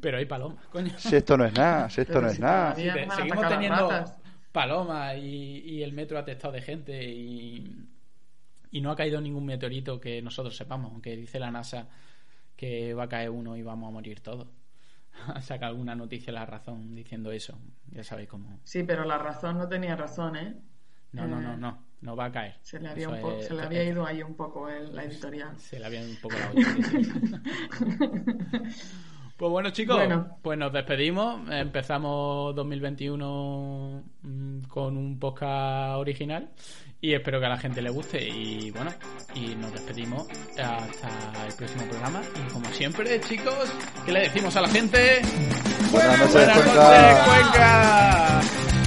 pero hay palomas, coño. Si esto no es nada, si esto Pero no es si nada. Sí, seguimos teniendo palomas y, y el metro atestado de gente y, y no ha caído ningún meteorito que nosotros sepamos, aunque dice la NASA que va a caer uno y vamos a morir todos. Saca alguna noticia la razón diciendo eso. Ya sabéis cómo. Sí, pero la razón no tenía razón, ¿eh? No, no, Eh, no, no. No va a caer. Se le, había Eso un po- es- se le había ido ahí un poco el- la editorial. Se le había ido un poco la olla. sí, sí. Pues bueno, chicos, Bueno. pues nos despedimos. Empezamos 2021 mm, con un podcast original y espero que a la gente le guste. Y bueno, y nos despedimos hasta el próximo programa. Y como siempre, chicos, ¿qué le decimos a la gente? Buenas noches, Buenas Cuenca. noches, Cuenca.